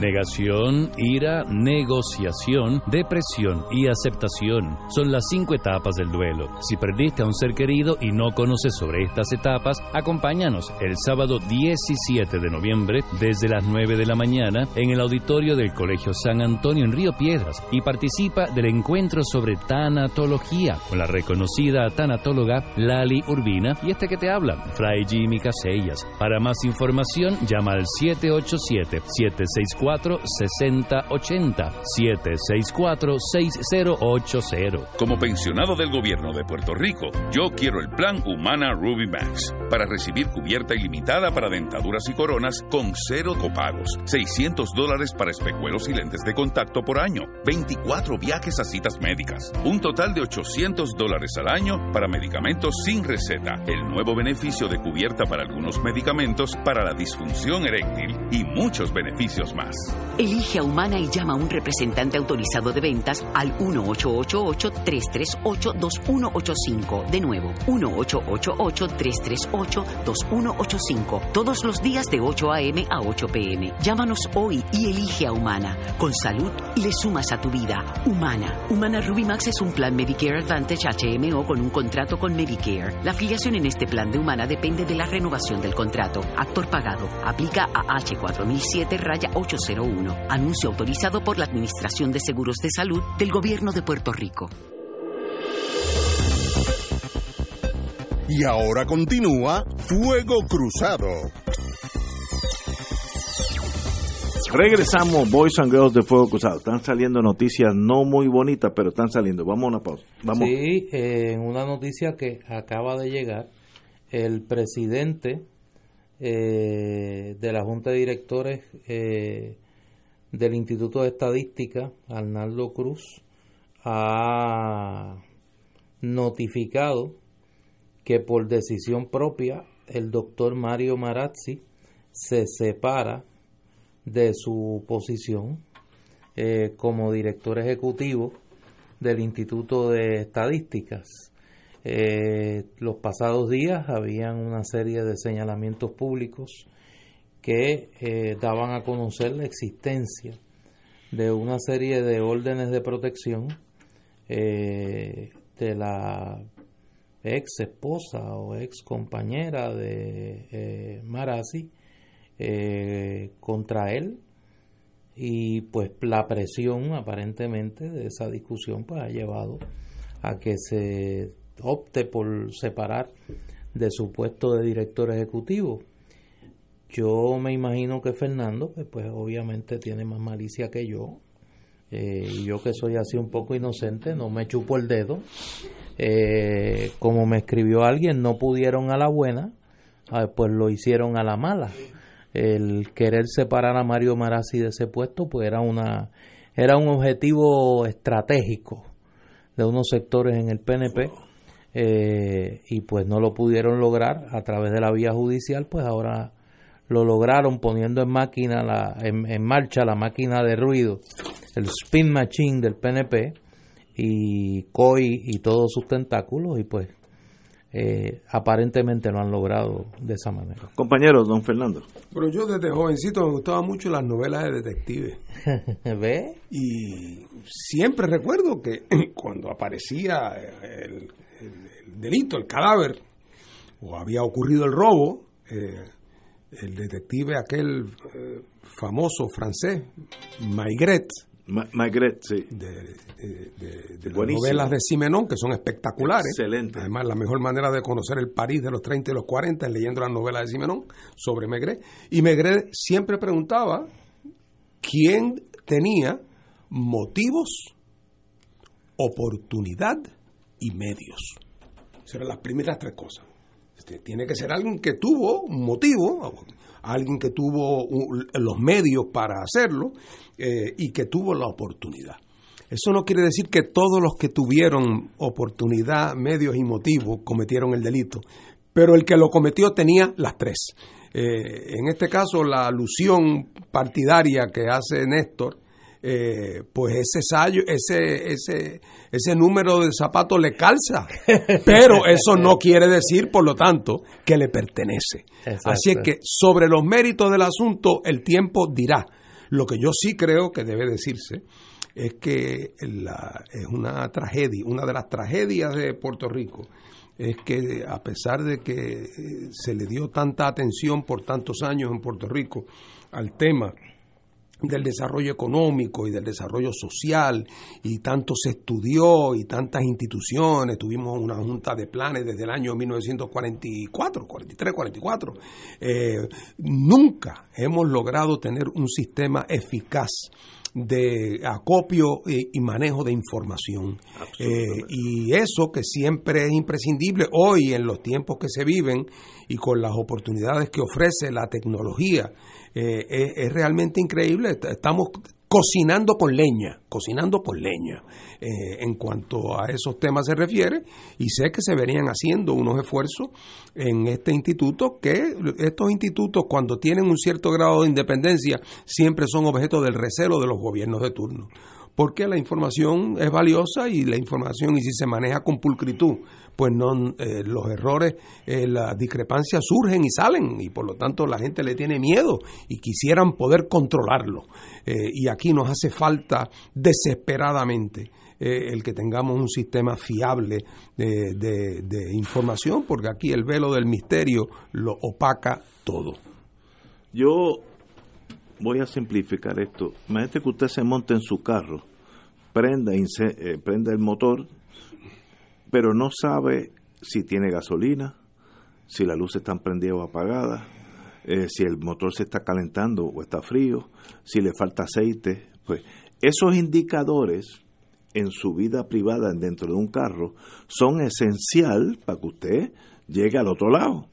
Negación, ira, negociación, depresión y aceptación son las cinco etapas del duelo. Si perdiste a un ser querido y no conoces sobre estas etapas, acompáñanos el sábado 17 de noviembre desde las 9 de la mañana en el auditorio del Colegio San Antonio en Río Piedras y participa del encuentro sobre tanatología con la reconocida tanatóloga Lali Urbina y este que te habla, Fray Jimmy Casellas. Para más información, llama al 787-764-6080. 764-6080. Como pensionado del gobierno de Puerto Rico, yo quiero el plan Humana Ruby Max para recibir cubierta ilimitada para dentaduras y coronas con cero copagos, 600 dólares para espejuelos y lentes de contacto por año, 24 viajes a citas médicas, un total de 800 dólares al año para medicamentos sin receta, el nuevo beneficio de cubierta para algunos medicamentos para la disfunción eréctil y muchos beneficios más. Elige a Humana y llama a un representante autorizado de ventas al 1-888-338-2185. De nuevo, 1-888-338-2185. Todos los días de 8 a.m. a 8 p.m. Llámanos hoy y elige a Humana. Con salud le sumas a tu vida. Humana. Humana Ruby Max es un plan Medicare Advantage HMO con un contrato con Medicare. La afiliación en este plan de Humana depende de la renovación del contrato. Actor pagado. Aplica a H4007 raya 801. Anuncio autorizado por la Administración de Seguros de Salud del Gobierno de Puerto Rico. Y ahora continúa Fuego Cruzado. Regresamos, Boys and Girls de Fuego Cruzado. Están saliendo noticias no muy bonitas, pero están saliendo. Vamos a una pausa. Vamos. Sí, eh, en una noticia que acaba de llegar, el presidente eh, de la Junta de Directores eh, del Instituto de Estadística, Arnaldo Cruz, ha notificado que por decisión propia el doctor Mario Marazzi se separa de su posición eh, como director ejecutivo del Instituto de Estadísticas. Eh, los pasados días habían una serie de señalamientos públicos que eh, daban a conocer la existencia de una serie de órdenes de protección de la ex esposa o ex compañera de Marazzi eh, contra él. Y pues la presión aparentemente de esa discusión pues ha llevado a que se opte por separar de su puesto de director ejecutivo. Yo me imagino que Fernando, pues, obviamente tiene más malicia que yo, eh, yo que soy así un poco inocente, no me chupo el dedo. Eh, como me escribió alguien, no pudieron a la buena, pues lo hicieron a la mala el querer separar a Mario Marazzi de ese puesto pues era una era un objetivo estratégico de unos sectores en el PNP eh, y pues no lo pudieron lograr a través de la vía judicial pues ahora lo lograron poniendo en máquina la, en, en marcha la máquina de ruido el spin machine del PNP y COI y todos sus tentáculos y pues eh, aparentemente lo han logrado de esa manera. Compañero, don Fernando. Pero yo desde jovencito me gustaban mucho las novelas de detectives. ¿Ve? Y siempre recuerdo que cuando aparecía el, el, delito, el cadáver, o había ocurrido el robo, eh, el detective aquel eh, famoso francés, Maigret, Magret, sí. De, de, de, las novelas de Simenon, que son espectaculares. Excelente. Además, la mejor manera de conocer el París de los 30 y los 40 es leyendo las novelas de Simenon sobre Maigret. Y Maigret siempre preguntaba quién tenía motivos, oportunidad y medios. Esas eran las primeras tres cosas. Este, tiene que ser alguien que tuvo un motivo, alguien que tuvo los medios para hacerlo eh, y que tuvo la oportunidad. Eso no quiere decir que todos los que tuvieron oportunidad, medios y motivos cometieron el delito, pero el que lo cometió tenía las tres. Eh, en este caso, la alusión partidaria que hace Néstor, eh, pues ese sallo, ese, ese, ese número de zapatos le calza. Pero eso no quiere decir, por lo tanto, que le pertenece. Así es que sobre los méritos del asunto, el tiempo dirá. Lo que yo sí creo que debe decirse es que la, es una tragedia, una de las tragedias de Puerto Rico es que a pesar de que se le dio tanta atención por tantos años en Puerto Rico al tema del desarrollo económico y del desarrollo social y tanto se estudió y tantas instituciones, tuvimos una junta de planes desde el año 1944, 43, 44, nunca hemos logrado tener un sistema eficaz de acopio y manejo de información. Eh, y eso que siempre es imprescindible hoy en los tiempos que se viven y con las oportunidades que ofrece la tecnología, eh, es, realmente increíble. Estamos cocinando con leña, cocinando con leña eh, en cuanto a esos temas se refiere y sé que se venían haciendo unos esfuerzos en este instituto que estos institutos cuando tienen un cierto grado de independencia siempre son objeto del recelo de los gobiernos de turno porque la información es valiosa y la información y si se maneja con pulcritud pues no eh, los errores, eh, las discrepancias surgen y salen y por lo tanto la gente le tiene miedo y quisieran poder controlarlo. Eh, y aquí nos hace falta desesperadamente el que tengamos un sistema fiable de, de, información, porque aquí el velo del misterio lo opaca todo. Yo voy a simplificar esto. Imagínate que usted se monte en su carro, prenda, prenda el motor, pero no sabe si tiene gasolina, si las luces están prendidas o apagadas, eh, si el motor se está calentando o está frío, si le falta aceite. Pues esos indicadores en su vida privada dentro de un carro son esencial para que usted llegue al otro lado.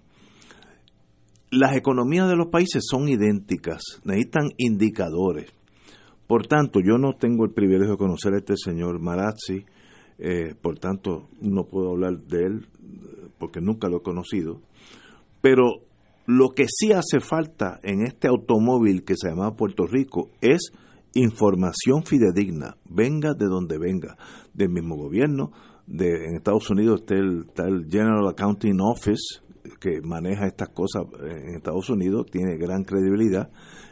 Las economías de los países son idénticas, necesitan indicadores. Por tanto, yo no tengo el privilegio de conocer a este señor Marazzi, eh, por tanto no puedo hablar de él porque nunca lo he conocido, pero lo que sí hace falta en este automóvil que se llama Puerto Rico es información fidedigna, venga de donde venga, del mismo gobierno, de, en Estados Unidos está el, está el General Accounting Office, que maneja estas cosas en Estados Unidos, tiene gran credibilidad,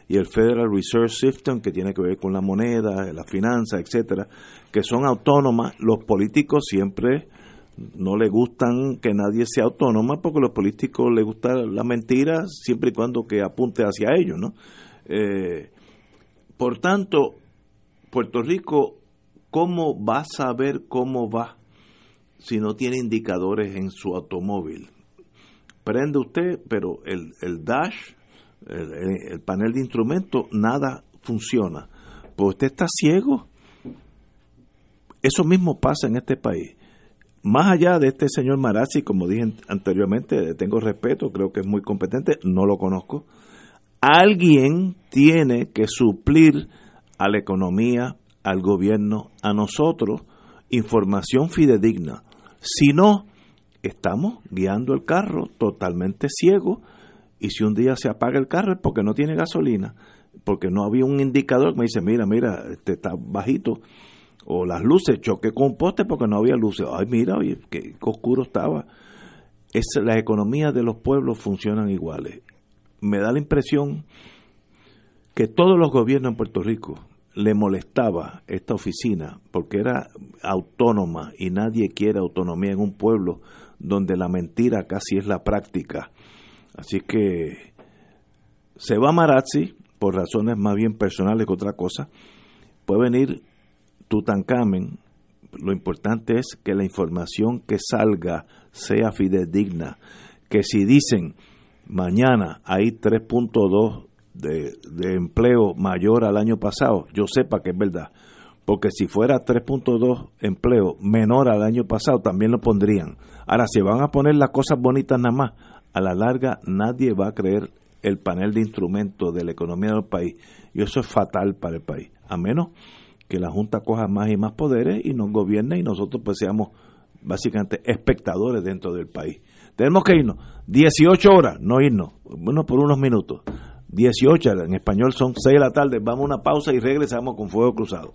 y el Federal Reserve System, que tiene que ver con la moneda, la finanza, etcétera, que son autónomas. Los políticos siempre no le gustan que nadie sea autónoma porque a los políticos les gusta la mentira siempre y cuando que apunte hacia ellos, ¿no? Eh, por tanto, Puerto Rico, ¿cómo va a saber cómo va si no tiene indicadores en su automóvil? Prende usted, pero el, el dash el, panel de instrumentos, nada funciona. Pues usted está ciego. Eso mismo pasa en este país. Más allá de este señor Marazzi, como dije anteriormente, tengo respeto, creo que es muy competente, no lo conozco. Alguien tiene que suplir a la economía, al gobierno, a nosotros, información fidedigna. Si no, estamos guiando el carro totalmente ciego y si un día se apaga el carro es porque no tiene gasolina, porque no había un indicador que me dice, mira, mira, este está bajito, o las luces, choque con poste porque no había luces, ay, mira, oye, qué oscuro estaba. Es, las economías de los pueblos funcionan iguales. Me da la impresión que todos los gobiernos en Puerto Rico le molestaba esta oficina porque era autónoma y nadie quiere autonomía en un pueblo donde la mentira casi es la práctica Así que se va Marazzi por razones más bien personales que otra cosa. Puede venir Tutankamen. Lo importante es que la información que salga sea fidedigna. Que si dicen mañana hay 3.2 de, de empleo mayor al año pasado, yo sepa que es verdad. Porque si fuera 3.2 empleo menor al año pasado, también lo pondrían. Ahora, si van a poner las cosas bonitas nada más, a la larga nadie va a creer el panel de instrumentos de la economía del país y eso es fatal para el país, a menos que la Junta coja más y más poderes y nos gobierne y nosotros pues seamos básicamente espectadores dentro del país. Tenemos que irnos 18 horas, no irnos, bueno, por unos minutos. 18 en español son 6 de la tarde, vamos a una pausa y regresamos con Fuego Cruzado.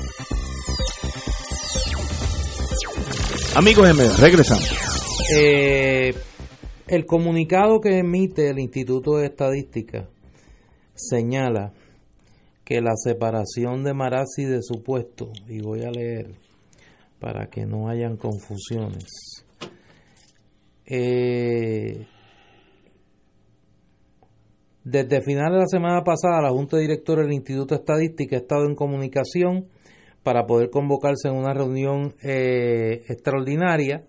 Amigos M, regresamos. Eh, el comunicado que emite el Instituto de Estadística señala que la separación de Marazzi de su puesto, y voy a leer para que no hayan confusiones, eh, desde final de la semana pasada, la Junta de Directores del Instituto de Estadística ha estado en comunicación para poder convocarse en una reunión eh, extraordinaria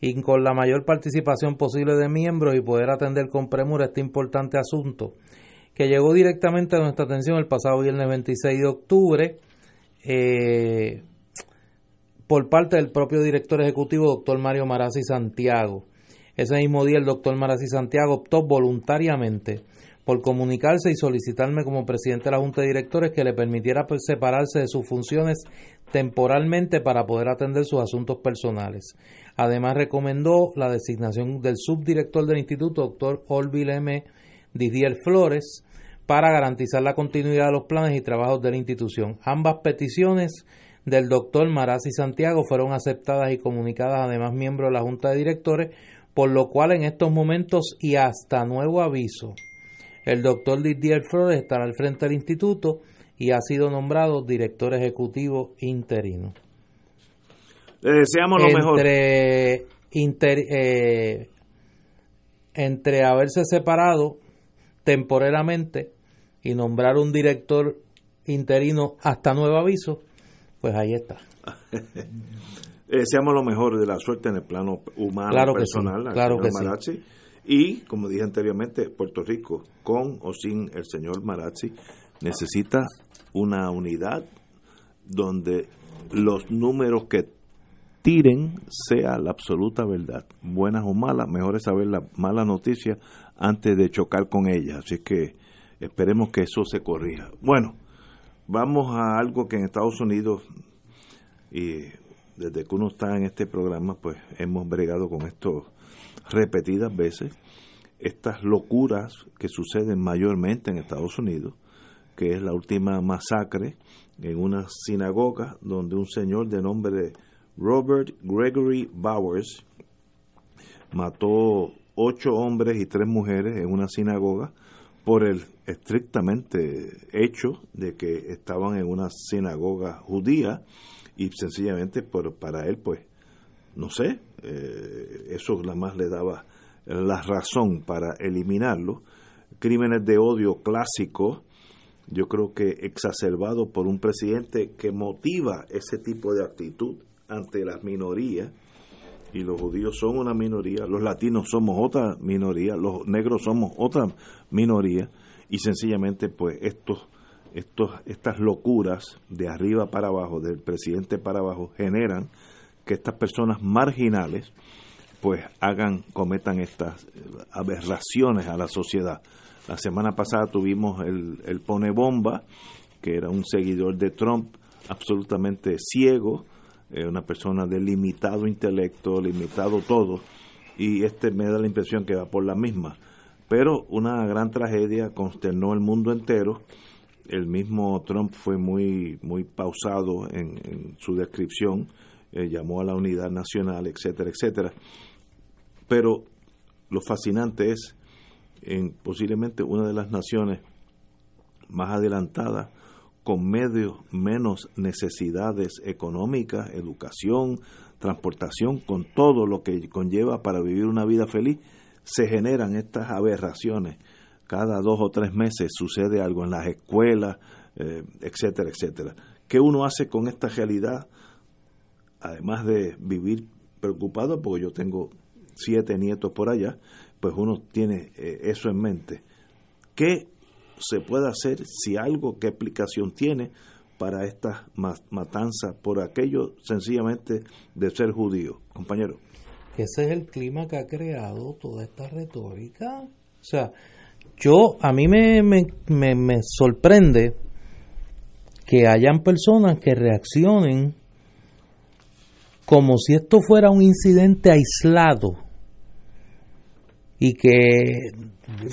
y con la mayor participación posible de miembros y poder atender con premura este importante asunto que llegó directamente a nuestra atención el pasado viernes 26 de octubre eh, por parte del propio director ejecutivo, doctor Mario Marazzi Santiago. Ese mismo día el doctor Marazzi Santiago optó voluntariamente por comunicarse y solicitarme como presidente de la Junta de Directores que le permitiera pues, separarse de sus funciones temporalmente para poder atender sus asuntos personales. Además recomendó la designación del subdirector del instituto, doctor Orville M. Didier Flores, para garantizar la continuidad de los planes y trabajos de la institución. Ambas peticiones del doctor Marazzi Santiago fueron aceptadas y comunicadas además miembros de la Junta de Directores, por lo cual en estos momentos y hasta nuevo aviso, el doctor Didier Flores estará al frente del instituto y ha sido nombrado director ejecutivo interino. Le deseamos lo mejor. Entre, inter- eh, entre haberse separado temporalmente y nombrar un director interino hasta nuevo aviso, pues ahí está. Le deseamos lo mejor de la suerte en el plano humano, Claro que sí, personal, claro que sí. Y, como dije anteriormente, Puerto Rico, con o sin el señor Marazzi, necesita una unidad donde los números que tiren sea la absoluta verdad, buenas o malas, mejor es saber la mala noticia antes de chocar con ella, así que esperemos que eso se corrija. Bueno, vamos a algo que en Estados Unidos y desde que uno está en este programa, pues hemos bregado con esto repetidas veces, estas locuras que suceden mayormente en Estados Unidos, que es la última masacre en una sinagoga donde un señor de nombre Robert Gregory Bowers mató ocho hombres y tres mujeres en una sinagoga por el estrictamente hecho de que estaban en una sinagoga judía y sencillamente por, para él pues no sé eh, eso nada más le daba la razón para eliminarlo. Crímenes de odio clásicos, yo creo que exacerbado por un presidente que motiva ese tipo de actitud ante las minorías, y los judíos son una minoría, los latinos somos otra minoría, los negros somos otra minoría, y sencillamente pues estos, estos, estas locuras de arriba para abajo, del presidente para abajo, generan que estas personas marginales pues hagan, cometan estas aberraciones a la sociedad. La semana pasada tuvimos el, el pone bomba, que era un seguidor de Trump absolutamente ciego, eh, una persona de limitado intelecto, limitado todo, y este me da la impresión que va por la misma. Pero una gran tragedia consternó el mundo entero. El mismo Trump fue muy, muy pausado en su descripción, eh, llamó a la unidad nacional, etcétera, etcétera. Pero lo fascinante es en posiblemente una de las naciones más adelantadas con medios menos necesidades económicas, educación, transportación, con todo lo que conlleva para vivir una vida feliz, se generan estas aberraciones. Cada dos o tres meses sucede algo en las escuelas, eh, etcétera, etcétera. ¿Qué uno hace con esta realidad? Además de vivir preocupado, porque yo tengo siete nietos por allá, pues uno tiene eh, eso en mente. ¿Qué se puede hacer si algo, qué explicación tiene para esta matanza por aquello sencillamente de ser judío? Compañero. Ese es el clima que ha creado toda esta retórica. O sea, yo, a mí me, me, me, me sorprende que hayan personas que reaccionen como si esto fuera un incidente aislado y que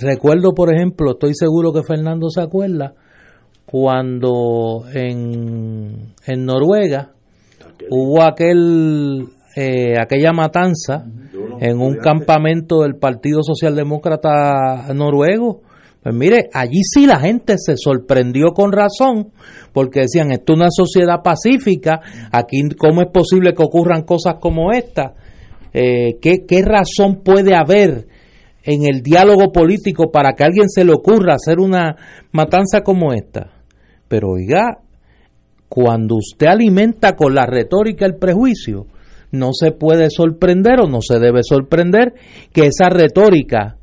recuerdo, por ejemplo, estoy seguro que Fernando se acuerda, cuando en, en Noruega hubo aquel eh, aquella matanza en un campamento del Partido Socialdemócrata noruego. Pues mire, allí sí la gente se sorprendió con razón, porque decían, esto es una sociedad pacífica, aquí cómo es posible que ocurran cosas como esta, eh, ¿qué, ¿qué razón puede haber en el diálogo político para que a alguien se le ocurra hacer una matanza como esta. Pero oiga, cuando usted alimenta con la retórica el prejuicio, no se puede sorprender o no se debe sorprender que esa retórica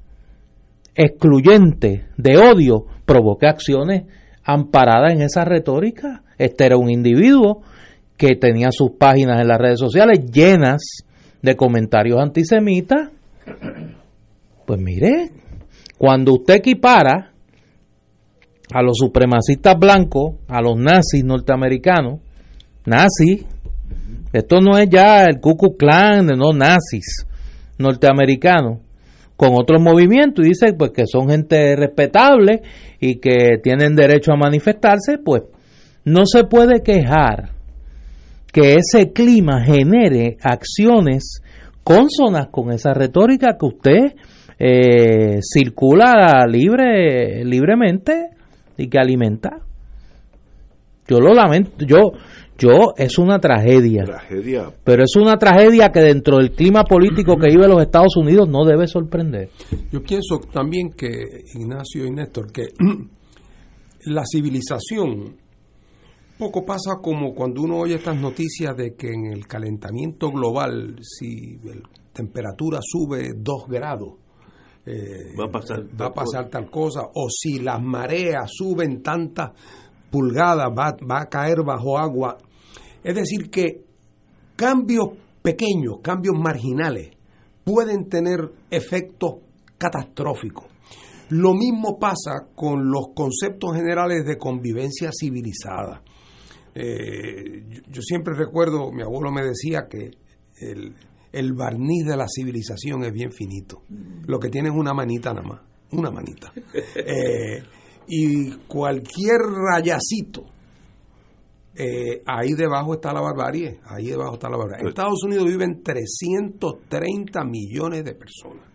excluyente de odio provoque acciones amparadas en esa retórica. Este era un individuo que tenía sus páginas en las redes sociales llenas de comentarios antisemitas pues mire, cuando usted equipara a los supremacistas blancos, a los nazis norteamericanos, nazis, esto no es ya el Ku Klux Klan, no nazis norteamericanos, con otros movimientos y dice pues que son gente respetable y que tienen derecho a manifestarse, pues no se puede quejar que ese clima genere acciones consonas con esa retórica que usted eh, circula libre, libremente y que alimenta. Yo lo lamento, yo, yo es una tragedia, pero es una tragedia que dentro del clima político que vive los Estados Unidos no debe sorprender. Yo pienso también que Ignacio y Néstor que la civilización poco pasa como cuando uno oye estas noticias de que en el calentamiento global si la temperatura sube 2 grados eh, va a pasar, va a pasar tal cosa, o si las mareas suben tantas pulgadas, va, va a caer bajo agua. Es decir, que cambios pequeños, cambios marginales, pueden tener efectos catastróficos. Lo mismo pasa con los conceptos generales de convivencia civilizada. Eh, yo, yo, siempre recuerdo, mi abuelo me decía que el, el barniz de la civilización es bien finito. Lo que tiene es una manita nada más, una manita. Eh, y cualquier rayacito, eh, ahí debajo está la barbarie, ahí debajo está la barbarie. En Estados Unidos viven 330 millones de personas.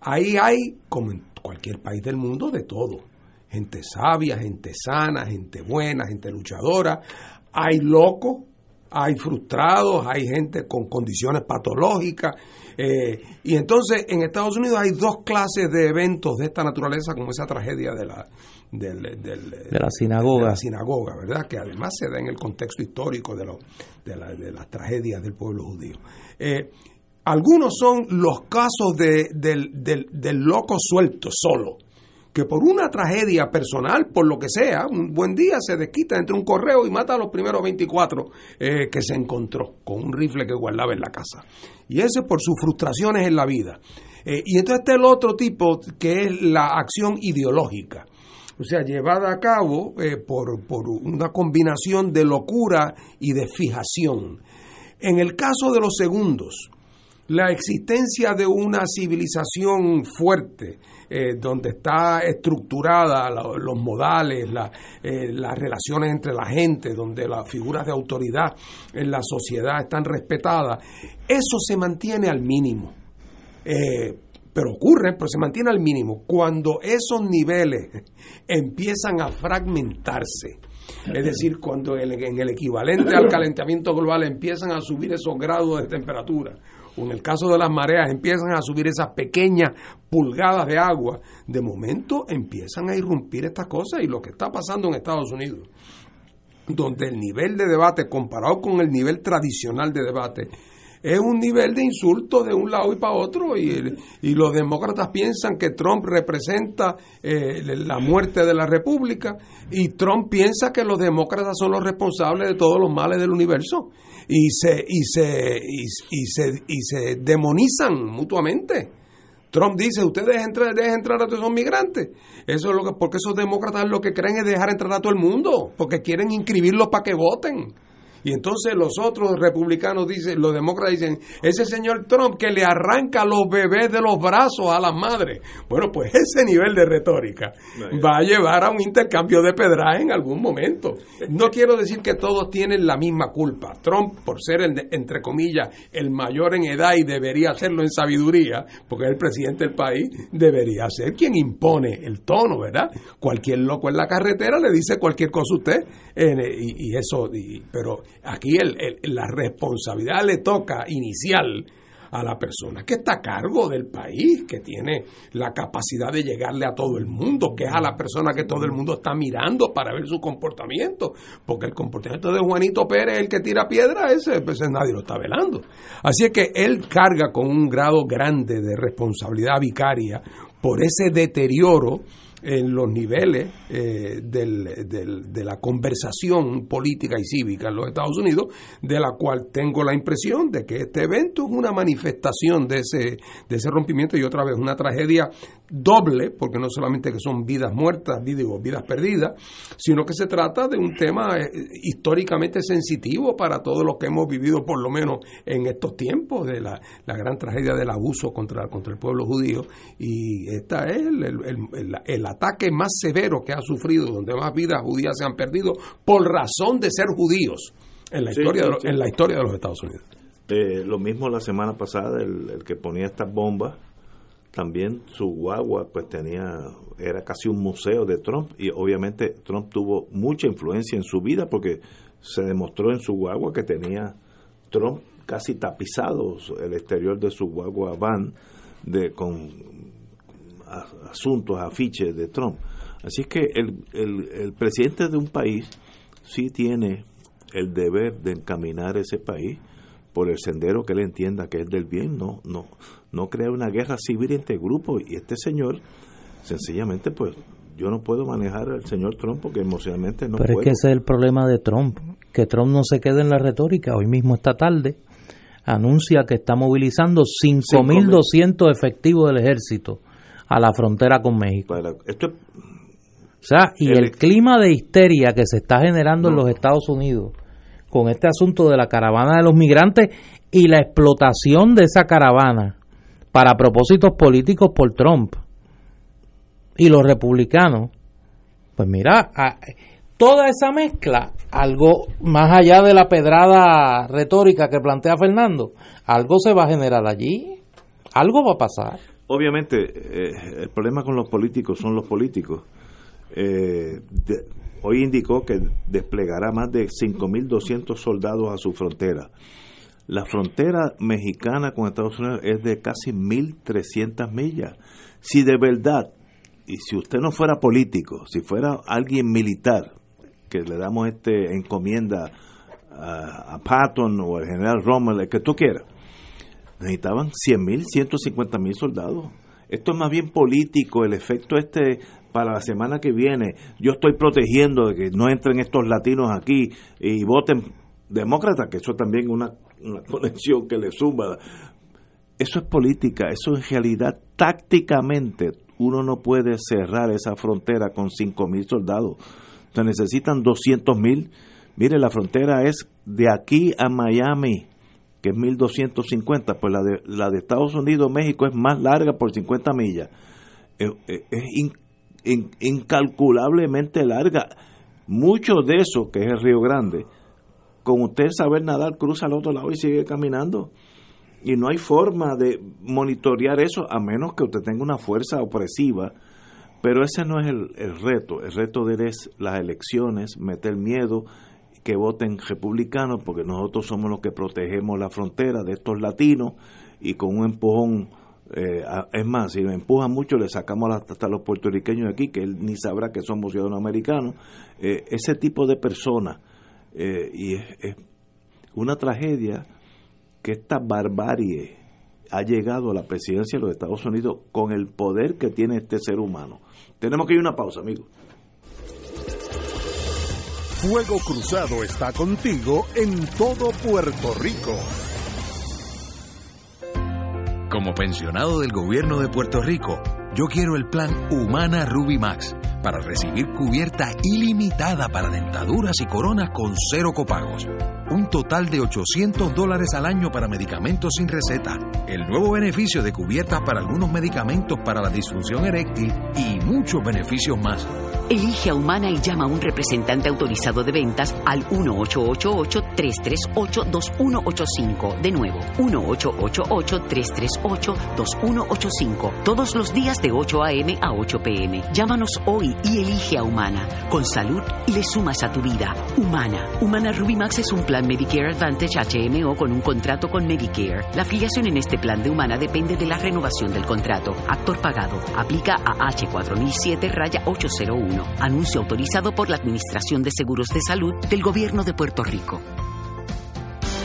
Ahí hay, como en cualquier país del mundo, de todo. Gente sabia, gente sana, gente buena, gente luchadora. Hay locos, hay frustrados, hay gente con condiciones patológicas. eh, y entonces en Estados Unidos hay dos clases de eventos de esta naturaleza, como esa tragedia de la, del, del- De la sinagoga. de la sinagoga, ¿verdad? Que además se da en el contexto histórico de, lo- de, la- de las tragedias del pueblo judío. Eh, algunos son los casos de- del, del- del loco suelto, solo, que por una tragedia personal, por lo que sea, un buen día se desquita entre un correo y mata a los primeros 24 eh, que se encontró con un rifle que guardaba en la casa. Y ese por sus frustraciones en la vida. Eh, y entonces está el otro tipo, que es la acción ideológica. O sea, llevada a cabo eh, por, por una combinación de locura y de fijación. En el caso de los segundos, la existencia de una civilización fuerte, eh, donde está estructurada los modales, eh, las relaciones entre la gente, donde las figuras de autoridad en la sociedad están respetadas, eso se mantiene al mínimo. Pero ocurre, pero se mantiene al mínimo. Cuando esos niveles empiezan a fragmentarse, es decir, cuando en el equivalente al calentamiento global empiezan a subir esos grados de temperatura, o en el caso de las mareas empiezan a subir esas pequeñas pulgadas de agua, de momento empiezan a irrumpir estas cosas y lo que está pasando en Estados Unidos donde el nivel de debate comparado con el nivel tradicional de debate es un nivel de insulto de un lado y para otro y, y los demócratas piensan que Trump representa eh, la muerte de la república y Trump piensa que los demócratas son los responsables de todos los males del universo y se y se y, y se y se demonizan mutuamente Trump dice, ustedes entrar, dejen entrar a todos esos migrantes. Eso es lo que, porque esos demócratas lo que creen es dejar entrar a todo el mundo, porque quieren inscribirlos para que voten. Y entonces los otros republicanos dicen, los demócratas dicen, ese señor Trump que le arranca los bebés de los brazos a las madres. Bueno, pues ese nivel de retórica va a llevar a un intercambio de pedraje en algún momento. No quiero decir que todos tienen la misma culpa. Trump, por ser, el, entre comillas, el mayor en edad y debería hacerlo en sabiduría, porque es el presidente del país, debería ser quien impone el tono, ¿verdad? Cualquier loco en la carretera le dice cualquier cosa a usted, eh, y, y eso, y- pero aquí el- la responsabilidad le toca inicial a la persona que está a cargo del país, que tiene la capacidad de llegarle a todo el mundo, que es a la persona que todo el mundo está mirando para ver su comportamiento, porque el comportamiento de Juanito Pérez, el que tira piedra, ese, pues nadie lo está velando. Así es que él carga con un grado grande de responsabilidad vicaria por ese deterioro en los niveles eh, del- del- de la conversación política y cívica en los Estados Unidos, de la cual tengo la impresión de que este evento es una manifestación de ese, de ese rompimiento y otra vez una tragedia doble, porque no solamente que son vidas muertas, digo, vidas perdidas, sino que se trata de un tema eh, históricamente sensitivo para todos los que hemos vivido por lo menos en estos tiempos de la, gran tragedia del abuso contra, el pueblo judío. Y esta es el- el ataque más severo que ha sufrido, donde más vidas judías se han perdido por razón de ser judíos en la Sí, historia, de, sí, lo- sí. en la historia de los Estados Unidos. Eh, lo mismo la semana pasada, el, el que ponía estas bombas, también su guagua pues tenía, era casi un museo de Trump y obviamente Trump tuvo mucha influencia en su vida porque se demostró en su guagua que tenía Trump casi tapizado el exterior de su guagua van de, con asuntos, afiches de Trump. Así es que el, el, el presidente de un país sí tiene el deber de encaminar ese país por el sendero que él entienda que es del bien, no, no, no crear una guerra civil entre grupos. Y este señor, sencillamente, pues yo no puedo manejar al señor Trump porque emocionalmente no Pero es que ese es el problema de Trump, que Trump no se quede en la retórica. Hoy mismo esta tarde anuncia que está movilizando 5.200 efectivos del ejército a la frontera con México. esto o sea, y el- el clima de histeria que se está generando en los Estados Unidos con este asunto de la caravana de los migrantes y la explotación de esa caravana para propósitos políticos por Trump y los republicanos, pues mira, a- toda esa mezcla, algo más allá de la pedrada retórica que plantea Fernando, algo se va a generar allí, algo va a pasar. Obviamente, eh, el problema con los políticos son los políticos. Eh, hoy indicó que desplegará más de 5.200 soldados a su frontera. La frontera mexicana con Estados Unidos es de casi 1.300 millas. Si de verdad, y si usted no fuera político, si fuera alguien militar, que le damos este encomienda a, a Patton o al general Rommel, el que tú quieras, necesitaban 100 mil, 150 mil soldados. Esto es más bien político, el efecto este para la semana que viene. Yo estoy protegiendo de que no entren estos latinos aquí y voten demócrata, que eso también es una, una conexión que le suma. Eso es política, eso en realidad tácticamente uno no puede cerrar esa frontera con 5 mil soldados. Se necesitan 200 mil. Mire, la frontera es de aquí a Miami, que es 1250, pues la de, la de Estados Unidos, México es más larga por 50 millas. Es, es in, in, incalculablemente larga. Mucho de eso, que es el Río Grande, con usted saber nadar, cruza al otro lado y sigue caminando. Y no hay forma de monitorear eso a menos que usted tenga una fuerza opresiva. Pero ese no es el, el reto. El reto de él es las elecciones, meter miedo, que voten republicanos, porque nosotros somos los que protegemos la frontera de estos latinos y con un empujón, eh, es más, si lo empujan mucho, le sacamos hasta los puertorriqueños de aquí, que él ni sabrá que somos ciudadanos americanos. Eh, ese tipo de personas, eh, y es, es una tragedia que esta barbarie ha llegado a la presidencia de los Estados Unidos con el poder que tiene este ser humano. Tenemos que ir a una pausa, amigos. Fuego Cruzado está contigo en todo Puerto Rico. Como pensionado del gobierno de Puerto Rico, yo quiero el plan Humana Ruby Max para recibir cubierta ilimitada para dentaduras y coronas con cero copagos. Un total de 800 dólares al año para medicamentos sin receta. El nuevo beneficio de cubiertas para algunos medicamentos para la disfunción eréctil y muchos beneficios más. Elige a Humana y llama a un representante autorizado de ventas al 1-888-338-2185. De nuevo, 1-888-338-2185. Todos los días de 8 a.m. a 8 p.m. Llámanos hoy y elige a Humana. Con salud le sumas a tu vida. Humana. Humana Ruby Max es un plan Medicare Advantage HMO con un contrato con Medicare. La afiliación en este plan de Humana depende de la renovación del contrato. Actor pagado. Aplica a H4007 raya 801. Anuncio autorizado por la Administración de Seguros de Salud del Gobierno de Puerto Rico.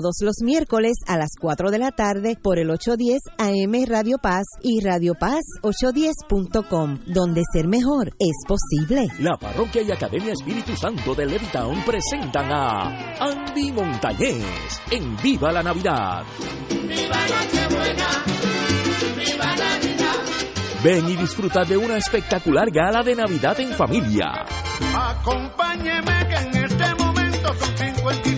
todos los miércoles a las 4 de la tarde por el 810 AM Radio Paz y Radio Paz 810.com, donde ser mejor es posible. La Parroquia y Academia Espíritu Santo de Levittown presentan a Andy Montañez en Viva la Navidad. ¡Viva Nochebuena! ¡Viva Navidad! Ven y disfruta de una espectacular gala de Navidad en familia. Acompáñeme que en este momento son 55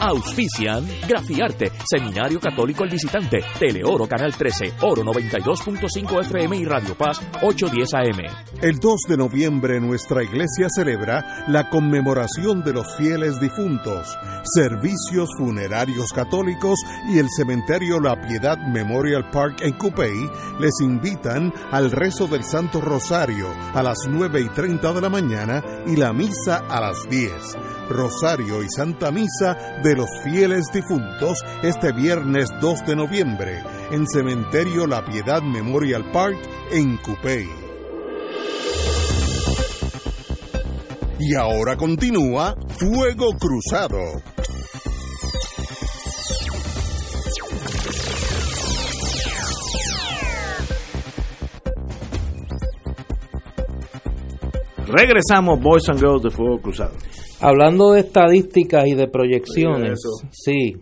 Auspician Grafiarte, Seminario Católico El Visitante, Teleoro Canal 13, Oro 92.5 FM y Radio Paz 810 AM. El 2 de noviembre nuestra iglesia celebra la conmemoración de los fieles difuntos, servicios funerarios católicos y el cementerio La Piedad Memorial Park en Cupey les invitan al rezo del Santo Rosario a las 9 y 30 de la mañana y la misa a las 10. Rosario y Santa Misa de los fieles difuntos este viernes 2 de noviembre en Cementerio La Piedad Memorial Park en Cupey. Y ahora continúa Fuego Cruzado. Regresamos, Boys and Girls de Fuego Cruzado. Hablando de estadísticas y de proyecciones, sí.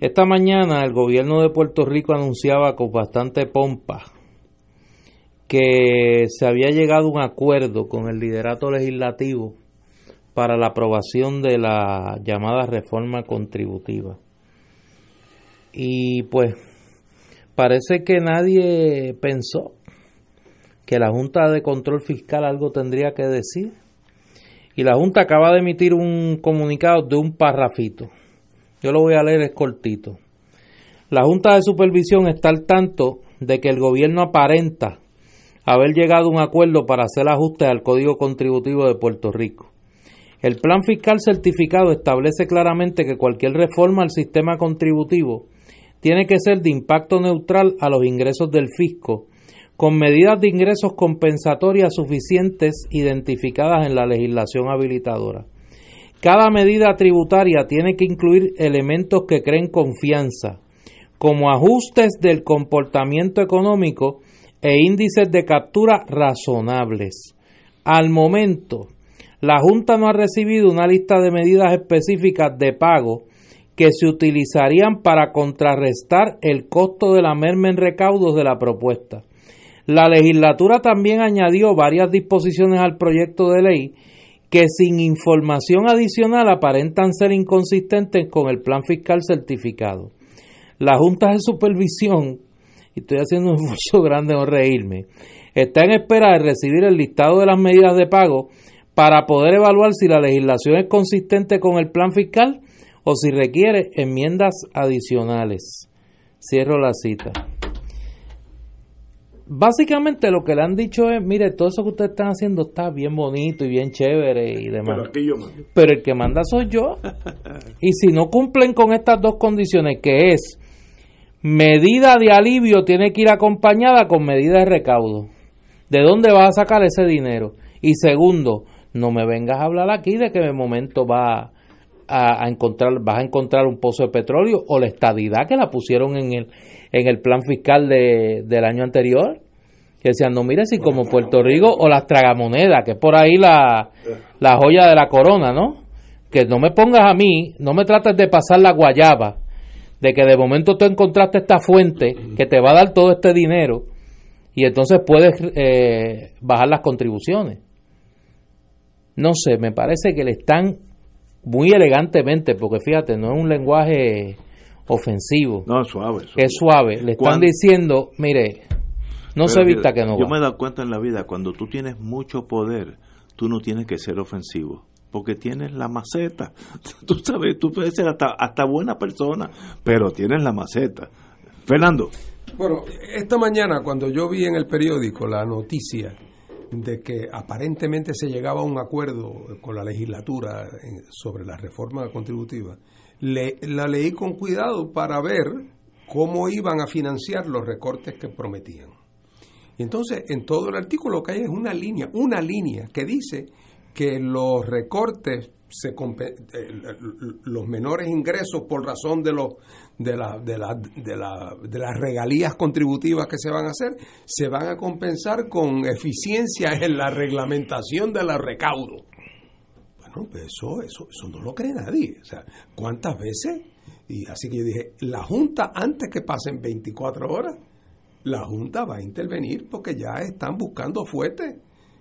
Esta mañana el gobierno de Puerto Rico anunciaba con bastante pompa que se había llegado a un acuerdo con el liderato legislativo para la aprobación de la llamada reforma contributiva. Y pues parece que nadie pensó que la Junta de Control Fiscal algo tendría que decir. Y la Junta acaba de emitir un comunicado de un parrafito. Yo lo voy a leer, es cortito. La Junta de Supervisión está al tanto de que el gobierno aparenta haber llegado a un acuerdo para hacer ajustes al Código Contributivo de Puerto Rico. El plan fiscal certificado establece claramente que cualquier reforma al sistema contributivo tiene que ser de impacto neutral a los ingresos del fisco, con medidas de ingresos compensatorias suficientes identificadas en la legislación habilitadora. Cada medida tributaria tiene que incluir elementos que creen confianza, como ajustes del comportamiento económico e índices de captura razonables. Al momento, la Junta no ha recibido una lista de medidas específicas de pago que se utilizarían para contrarrestar el costo de la merma en recaudos de la propuesta. La legislatura también añadió varias disposiciones al proyecto de ley que sin información adicional aparentan ser inconsistentes con el plan fiscal certificado. La Junta de Supervisión, y estoy haciendo un esfuerzo grande en reírme, está en espera de recibir el listado de las medidas de pago para poder evaluar si la legislación es consistente con el plan fiscal o si requiere enmiendas adicionales. Cierro la cita. Básicamente lo que le han dicho es, mire, todo eso que ustedes están haciendo está bien bonito y bien chévere y demás. Pero aquí yo mando. Pero el que manda soy yo. Y si no cumplen con estas dos condiciones, que es medida de alivio, tiene que ir acompañada con medida de recaudo. ¿De dónde vas a sacar ese dinero? Y segundo, no me vengas a hablar aquí de que de momento va a, a encontrar, vas a encontrar un pozo de petróleo o la estadidad que la pusieron en el, en el plan fiscal de, del año anterior. Que decían, no, mire, si como Puerto Rico o las tragamonedas, que es por ahí la, la joya de la corona, ¿no? Que no me pongas a mí, no me trates de pasar la guayaba, de que de momento tú encontraste esta fuente que te va a dar todo este dinero y entonces puedes eh, bajar las contribuciones. No sé, me parece que le están muy elegantemente, porque fíjate, no es un lenguaje ofensivo. No, suave. Es suave. Le están diciendo, mire, no se vista que no Yo va. me he dado cuenta en la vida, cuando tú tienes mucho poder, tú no tienes que ser ofensivo. Porque tienes la maceta. Tú sabes, tú puedes ser hasta, hasta buena persona, pero tienes la maceta. Fernando. Bueno, esta mañana cuando yo vi en el periódico la noticia de que aparentemente se llegaba a un acuerdo con la legislatura en- sobre la reforma contributiva, le- la leí con cuidado para ver cómo iban a financiar los recortes que prometían. Y entonces en todo el artículo lo que hay es una línea, una línea que dice que los recortes se eh, los menores ingresos por razón de los de, la- de, la- de, la- de las regalías contributivas que se van a hacer se van a compensar con eficiencia en la reglamentación de los recaudos. Eso, eso, eso no lo cree nadie. O sea, ¿cuántas veces? Y así que yo dije, la Junta, antes que pasen 24 horas, la Junta va a intervenir porque ya están buscando fuertes.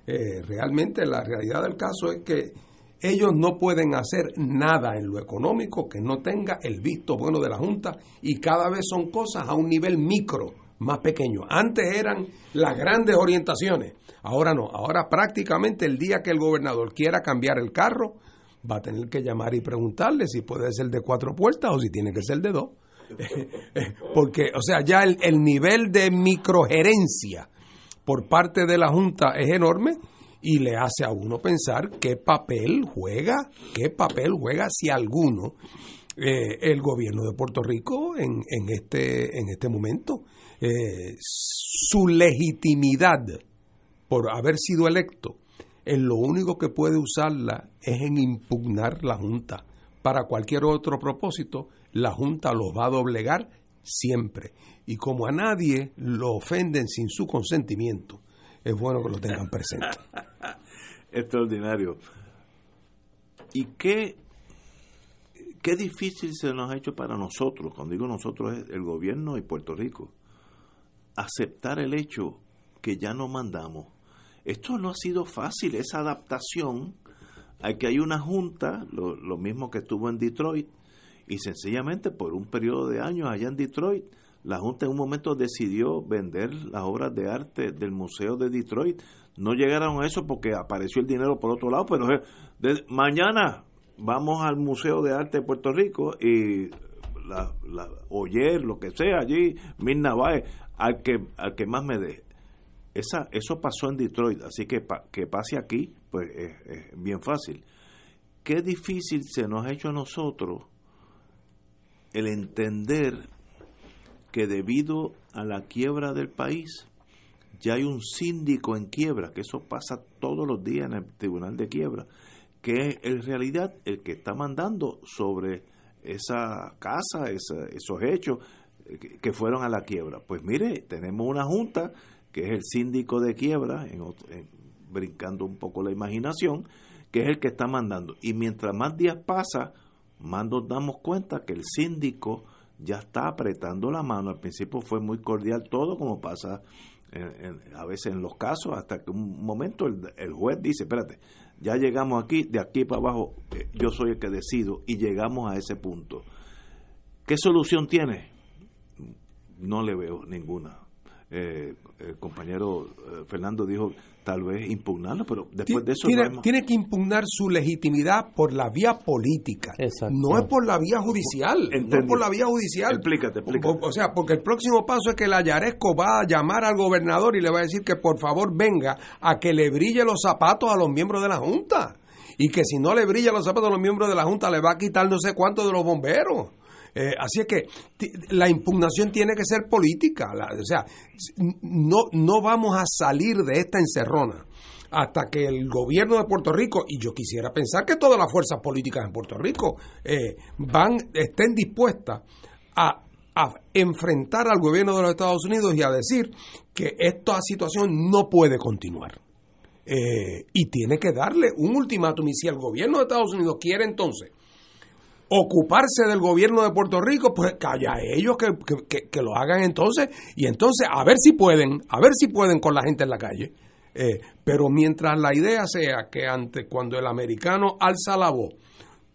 Eh, realmente la realidad del caso es que Ellos no pueden hacer nada en lo económico que no tenga el visto bueno de la Junta y cada vez son cosas a un nivel micro, más pequeño. Antes eran las grandes orientaciones, ahora no. Ahora prácticamente el día que el gobernador quiera cambiar el carro, va a tener que llamar y preguntarle si puede ser de cuatro puertas o si tiene que ser de dos. Porque, o sea, ya el, el nivel de microgerencia por parte de la Junta es enorme y le hace a uno pensar qué papel juega, qué papel juega, si alguno, eh, el gobierno de Puerto Rico en, en, este, en este momento. Eh, su legitimidad por haber sido electo, en lo único que puede usarla es en impugnar la Junta. Para cualquier otro propósito, la Junta los va a doblegar siempre. Y como a nadie lo ofenden sin su consentimiento, es bueno que lo tengan presente. Extraordinario. ¿Y qué, qué difícil se nos ha hecho para nosotros, cuando digo nosotros es el gobierno y Puerto Rico, aceptar el hecho que ya no mandamos? Esto no ha sido fácil, esa adaptación hay que hay una junta, lo, mismo que estuvo en Detroit, y sencillamente por un periodo de años allá en Detroit, la Junta en un momento decidió vender las obras de arte del Museo de Detroit. No llegaron a eso porque apareció el dinero por otro lado, pero de, mañana vamos al Museo de Arte de Puerto Rico y la, la Oyer, lo que sea allí, Mirna Baez, al que, al que más me dé. Esa, eso pasó en Detroit, así que que pase aquí, pues es, bien fácil. Qué difícil se nos ha hecho a nosotros el entender que debido a la quiebra del país, ya hay un síndico en quiebra, que eso pasa todos los días en el tribunal de quiebra, que es en realidad el que está mandando sobre esa casa, esos hechos que fueron a la quiebra. Pues mire, tenemos una junta que es el síndico de quiebra, brincando un poco la imaginación, que es el que está mandando. Y mientras más días pasa, más nos damos cuenta que el síndico ya está apretando la mano. Al principio fue muy cordial todo, como pasa a veces en los casos, hasta que un momento el, juez dice, espérate, ya llegamos aquí, de aquí para abajo, eh, yo soy el que decido, y llegamos a ese punto. ¿Qué solución tiene? No le veo ninguna. Eh, el compañero eh, Fernando dijo tal vez impugnarlo, pero después de eso... Tiene, tiene que impugnar su legitimidad por la vía política, no es por la vía judicial, no es por la vía judicial. Explícate, explícate. O, sea, porque el próximo paso es que la Yaresco va a llamar al gobernador y le va a decir que por favor venga a que le brille los zapatos a los miembros de la Junta. Y que si no le brilla los zapatos a los miembros de la Junta, le va a quitar no sé cuánto de los bomberos. Eh, así es que la impugnación tiene que ser política. o sea, no, no vamos a salir de esta encerrona hasta que el gobierno de Puerto Rico, y yo quisiera pensar que todas las fuerzas políticas en Puerto Rico eh, van, estén dispuestas a, enfrentar al gobierno de los Estados Unidos y a decir que esta situación no puede continuar. Eh, y tiene que darle un ultimátum. Y si el gobierno de Estados Unidos quiere entonces ocuparse del gobierno de Puerto Rico, pues calla ellos que, que, lo hagan entonces y entonces a ver si pueden, a ver si pueden con la gente en la calle. Eh, pero mientras la idea sea que antes, cuando el americano alza la voz,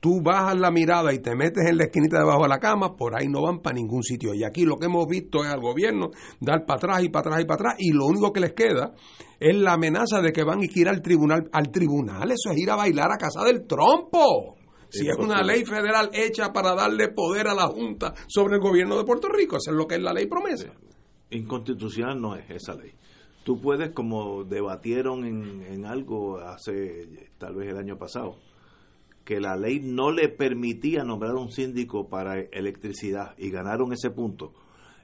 tú bajas la mirada y te metes en la esquinita debajo de la cama, por ahí no van para ningún sitio. Y aquí lo que hemos visto es al gobierno dar para atrás y para atrás y para atrás, y lo único que les queda es la amenaza de que van a ir al tribunal. Al tribunal, eso es ir a bailar a casa del trompo si es una ley federal hecha para darle poder a la Junta sobre el gobierno de Puerto Rico, eso es lo que es la ley promesa. Inconstitucional no es esa ley. Tú puedes, como debatieron en, en algo hace tal vez el año pasado, que la ley no le permitía nombrar un síndico para electricidad y ganaron ese punto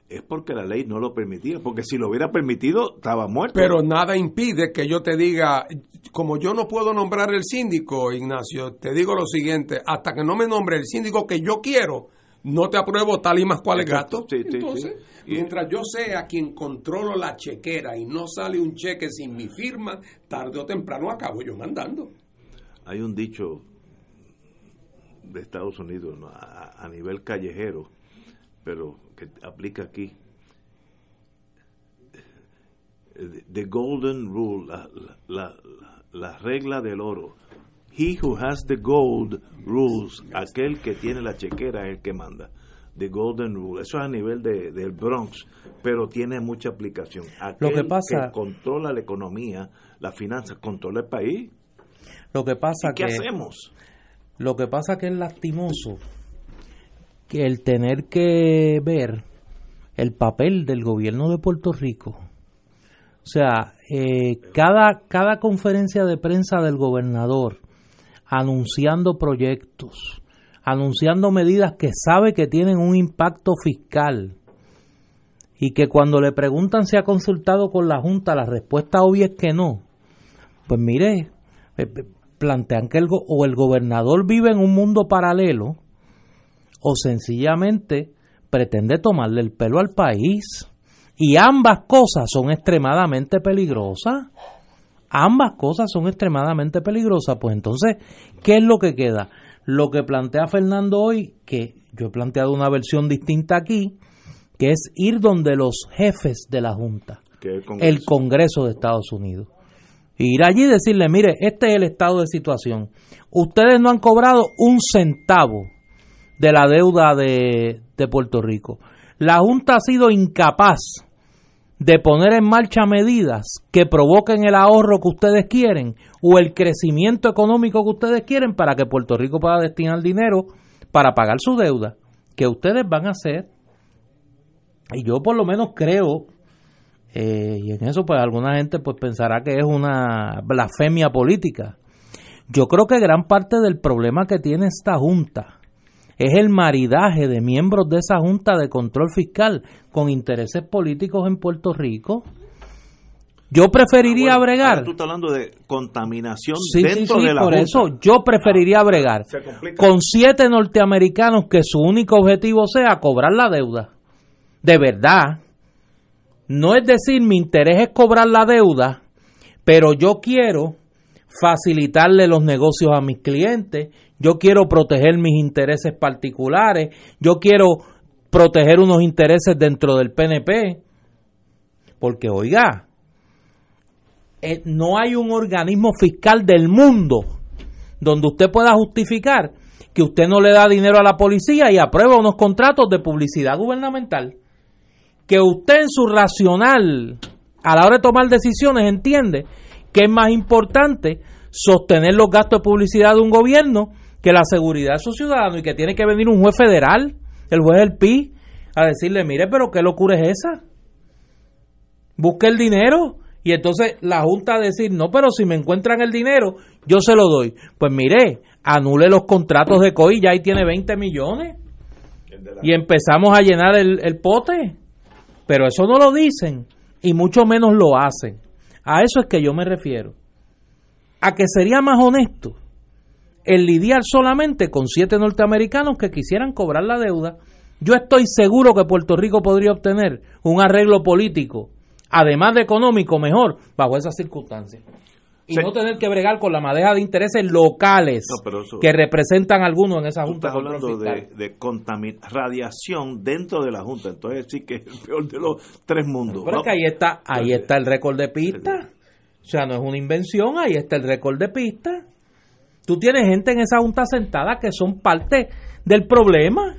es porque la ley no lo permitía, porque si lo hubiera permitido estaba muerto. Pero nada impide que yo te diga, como yo no puedo nombrar el síndico, Ignacio, te digo lo siguiente, hasta que no me nombre el síndico que yo quiero, no te apruebo tal y más cual es gato. Entonces, mientras yo sea quien controlo la chequera y no sale un cheque sin mi firma, tarde o temprano acabo yo mandando. Hay un dicho de Estados Unidos a nivel callejero, pero que aplica aquí. The Golden Rule, la, la, la, regla del oro. He who has the gold rules. Aquel que tiene la chequera es el que manda. The Golden Rule. Eso es a nivel de, del Bronx, pero tiene mucha aplicación. Aquel Lo que pasa- controla la economía, las finanzas, controla el país. Lo que pasa ¿Y qué que hacemos? Lo que pasa que es lastimoso que el tener que ver el papel del gobierno de Puerto Rico. O sea, eh, cada, cada conferencia de prensa del gobernador anunciando proyectos, anunciando medidas que sabe que tienen un impacto fiscal y que cuando le preguntan si ha consultado con la Junta, la respuesta obvia es que no. Pues mire, eh, plantean que el, o el gobernador vive en un mundo paralelo o sencillamente pretende tomarle el pelo al país. Y ambas cosas son extremadamente peligrosas. Ambas cosas son extremadamente peligrosas. Pues entonces, ¿qué es lo que queda? Lo que plantea Fernando hoy, que yo he planteado una versión distinta aquí, que es ir donde los jefes de la Junta, Que el Congreso. el Congreso de Estados Unidos. Ir allí y decirle, mire, este es el estado de situación. Ustedes no han cobrado un centavo de la deuda de, de Puerto Rico. La Junta ha sido incapaz de poner en marcha medidas que provoquen el ahorro que ustedes quieren o el crecimiento económico que ustedes quieren para que Puerto Rico pueda destinar dinero para pagar su deuda. que ustedes van a hacer? Y yo por lo menos creo eh, y en eso pues alguna gente pues pensará que es una blasfemia política. Yo creo que gran parte del problema que tiene esta junta es el maridaje de miembros de esa junta de control fiscal con intereses políticos en Puerto Rico. Yo preferiría Ah, Bueno, bregar. ahora Tú estás hablando de contaminación Sí, sí, dentro sí, de la por Junta. eso yo preferiría bregar se complica. con siete norteamericanos que su único objetivo sea cobrar la deuda. De verdad. No es decir, mi interés es cobrar la deuda, pero yo quiero facilitarle los negocios a mis clientes, yo quiero proteger mis intereses particulares, yo quiero proteger unos intereses dentro del PNP, porque oiga, eh, no hay un organismo fiscal del mundo donde usted pueda justificar que usted no le da dinero a la policía y aprueba unos contratos de publicidad gubernamental. Que usted en su racional, a la hora de tomar decisiones, entiende que es más importante sostener los gastos de publicidad de un gobierno que la seguridad de sus ciudadanos y que tiene que venir un juez federal, el juez del PI, a decirle, mire, pero qué locura es esa. Busque el dinero y entonces la Junta decir, no, pero si me encuentran el dinero, yo se lo doy. Pues mire, anule los contratos de COI, ya ahí tiene 20 millones. Y empezamos a llenar el, el pote. Pero eso no lo dicen y mucho menos lo hacen. A eso es que yo me refiero. A que sería más honesto el lidiar solamente con siete norteamericanos que quisieran cobrar la deuda. Yo estoy seguro que Puerto Rico podría obtener un arreglo político, además de económico, mejor bajo esas circunstancias. Y Sí. no tener que bregar con la madeja de intereses locales No, pero eso- que representan algunos en esa Tú Junta estás hablando de, de radiación dentro de la Junta, entonces sí que es el peor de los tres mundos. Pero es que ahí está, ahí está el récord de pista. O sea, no es una invención, ahí está el récord de pista. Tú tienes gente en esa junta sentada que son parte del problema.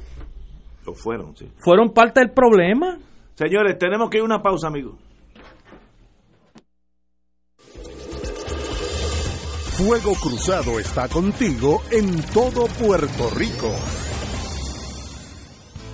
Lo fueron, sí. Fueron parte del problema. Señores, tenemos que ir a una pausa, amigos. Fuego Cruzado está contigo en todo Puerto Rico.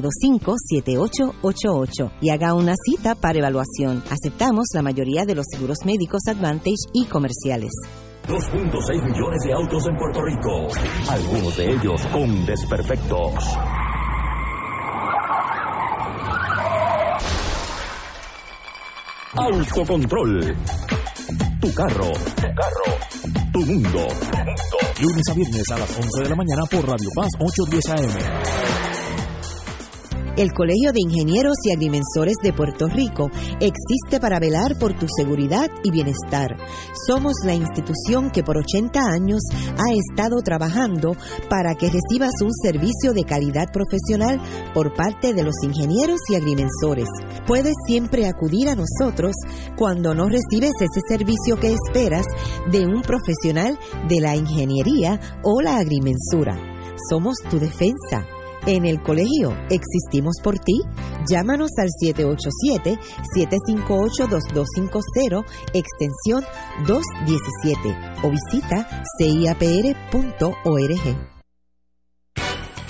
725-7888 y haga una cita para evaluación. Aceptamos la mayoría de los seguros médicos Advantage y comerciales. 2.6 millones de autos en Puerto Rico, algunos de ellos con desperfectos. Autocontrol. Tu carro, tu carro, tu mundo. Lunes a viernes a las 11 de la mañana por Radio Paz 810 AM. El Colegio de Ingenieros y Agrimensores de Puerto Rico existe para velar por tu seguridad y bienestar. Somos la institución que por 80 años ha estado trabajando para que recibas un servicio de calidad profesional por parte de los ingenieros y agrimensores. Puedes siempre acudir a nosotros cuando no recibes ese servicio que esperas de un profesional de la ingeniería o la agrimensura. Somos tu defensa. En el colegio existimos por ti. Llámanos al 787-758-2250, extensión 217 o visita ciapr.org.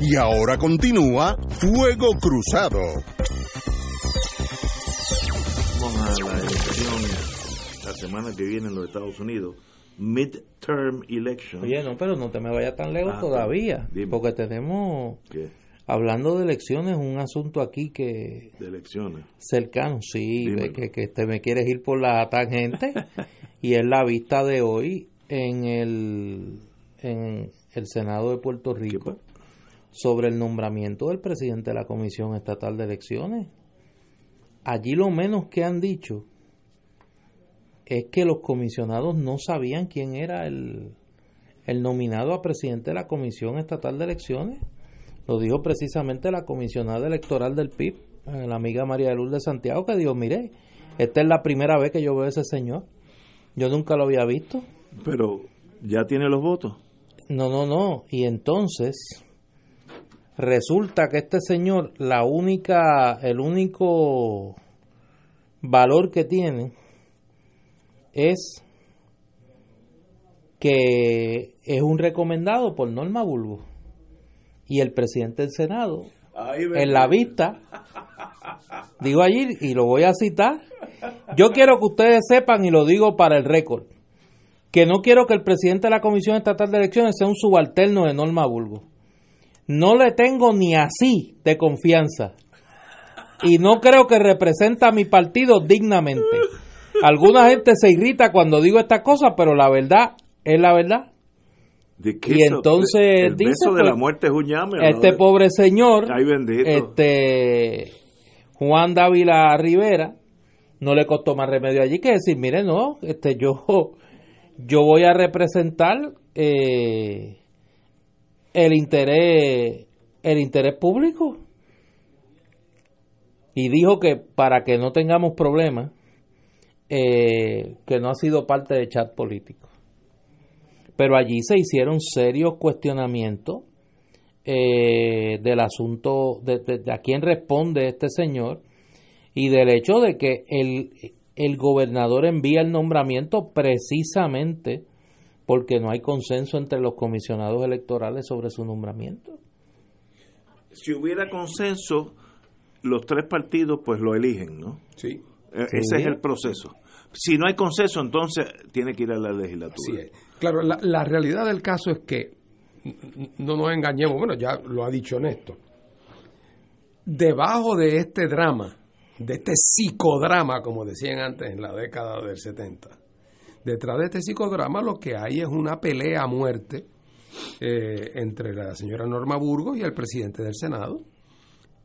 Y ahora continúa Fuego Cruzado. Vamos a la elección la semana que viene en los Estados Unidos. Midterm election. Oye, no, pero no te me vayas tan lejos Ah, todavía, dime. porque tenemos, ¿Qué? hablando de elecciones, un asunto aquí que De elecciones. cercano, sí, ve que, que te me quieres ir por la tangente, y es la vista de hoy en el, en el Senado de Puerto Rico sobre el nombramiento del presidente de la Comisión Estatal de Elecciones. Allí lo menos que han dicho es que los comisionados no sabían quién era el, el nominado a presidente de la Comisión Estatal de Elecciones. Lo dijo precisamente la comisionada electoral del PIB, eh, la amiga María de Lourdes Santiago, que dijo, mire, esta es la primera vez que yo veo a ese señor. Yo nunca lo había visto. Pero ya tiene los votos. No, no, no. Y entonces resulta que este señor, la única, el único valor que tiene es que es un recomendado por Norma Bulbo y el presidente del Senado en la vista digo allí y lo voy a citar yo quiero que ustedes sepan y lo digo para el récord que no quiero que el presidente de la Comisión Estatal de Elecciones sea un subalterno de Norma Bulgo. No le tengo ni así de confianza. Y no creo que representa a mi partido dignamente. Alguna gente se irrita cuando digo estas cosas, pero la verdad es la verdad. ¿De qué Y entonces el dice, beso de pues, la muerte es un llame. Este pobre señor, Ay, este Juan Dávila Rivera, no le costó más remedio allí que decir, mire, no, este yo, yo voy a representar eh, el interés, el interés público. Y dijo que para que no tengamos problemas, eh, que no ha sido parte de chat político. Pero allí se hicieron serios cuestionamientos eh, del asunto de, de- de a quién responde este señor y del hecho de que el, el gobernador envía el nombramiento precisamente porque no hay consenso entre los comisionados electorales sobre su nombramiento. Si hubiera consenso, los tres partidos pues lo eligen, ¿no? Sí. E- Sí. Ese es el proceso. Si no hay consenso, entonces tiene que ir a la legislatura. Es. Claro, la, la realidad del caso es que, no nos engañemos, bueno, ya lo ha dicho Néstor, debajo de este drama, de este psicodrama, como decían antes en la década del 70, detrás de este psicodrama lo que hay es una pelea a muerte eh, entre la señora Norma Burgos y el presidente del Senado.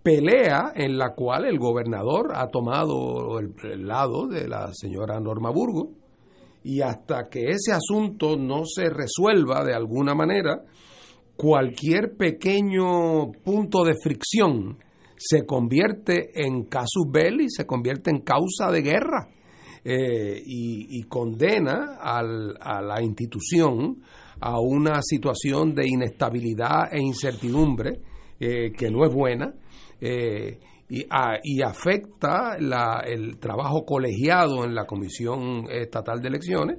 Pelea en la cual el gobernador ha tomado el, el lado de la señora Norma Burgos y hasta que ese asunto no se resuelva de alguna manera, cualquier pequeño punto de fricción se convierte en casus belli, se convierte en causa de guerra eh, y, y condena al- a la institución a una situación de inestabilidad e incertidumbre eh, que no es buena. eh, y, a- y afecta la- el trabajo colegiado en la Comisión Estatal de Elecciones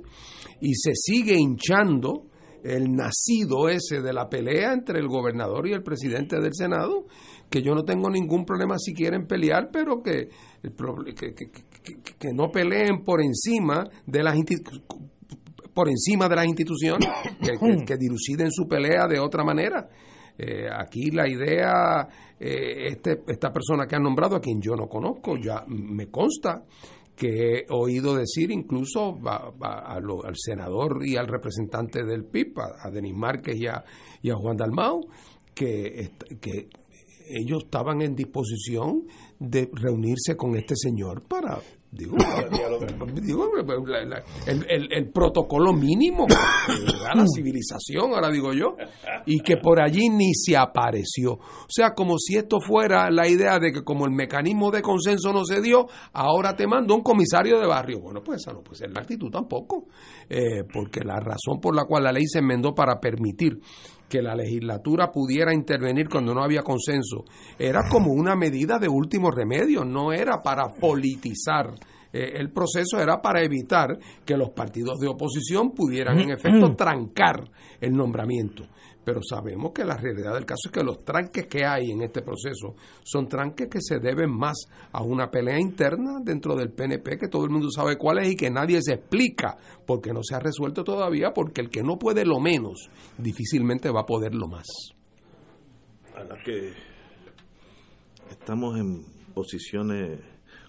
y se sigue hinchando el nacido ese de la pelea entre el gobernador y el presidente del Senado, que yo no tengo ningún problema si quieren pelear, pero que, que, que- que- que no peleen por encima de las por encima de las instituciones, que, que, que diluciden su pelea de otra manera. Eh, aquí la idea, eh, este, esta persona que han nombrado, a quien yo no conozco, ya me consta que he oído decir incluso va- va a lo- al senador y al representante del PIB, a, a Denis Márquez y a, y a Juan Dalmau, que, que ellos estaban en disposición de reunirse con este señor para digo, digo, la- la- el, el- el protocolo mínimo a la civilización ahora digo yo y que por allí ni se apareció. O sea como si esto fuera la idea de que como el mecanismo de consenso no se dio ahora te mando un comisario de barrio. Bueno pues esa no puede ser la actitud tampoco eh, porque la razón por la cual la ley se enmendó para permitir que la legislatura pudiera intervenir cuando no había consenso era como una medida de último remedio, no era para politizar eh, el proceso, era para evitar que los partidos de oposición pudieran en efecto trancar el nombramiento. Pero sabemos que la realidad del caso es que los tranques que hay en este proceso son tranques que se deben más a una pelea interna dentro del PNP que todo el mundo sabe cuál es y que nadie se explica porque no se ha resuelto todavía porque el que no puede lo menos difícilmente va a poder lo más. a la que estamos en posiciones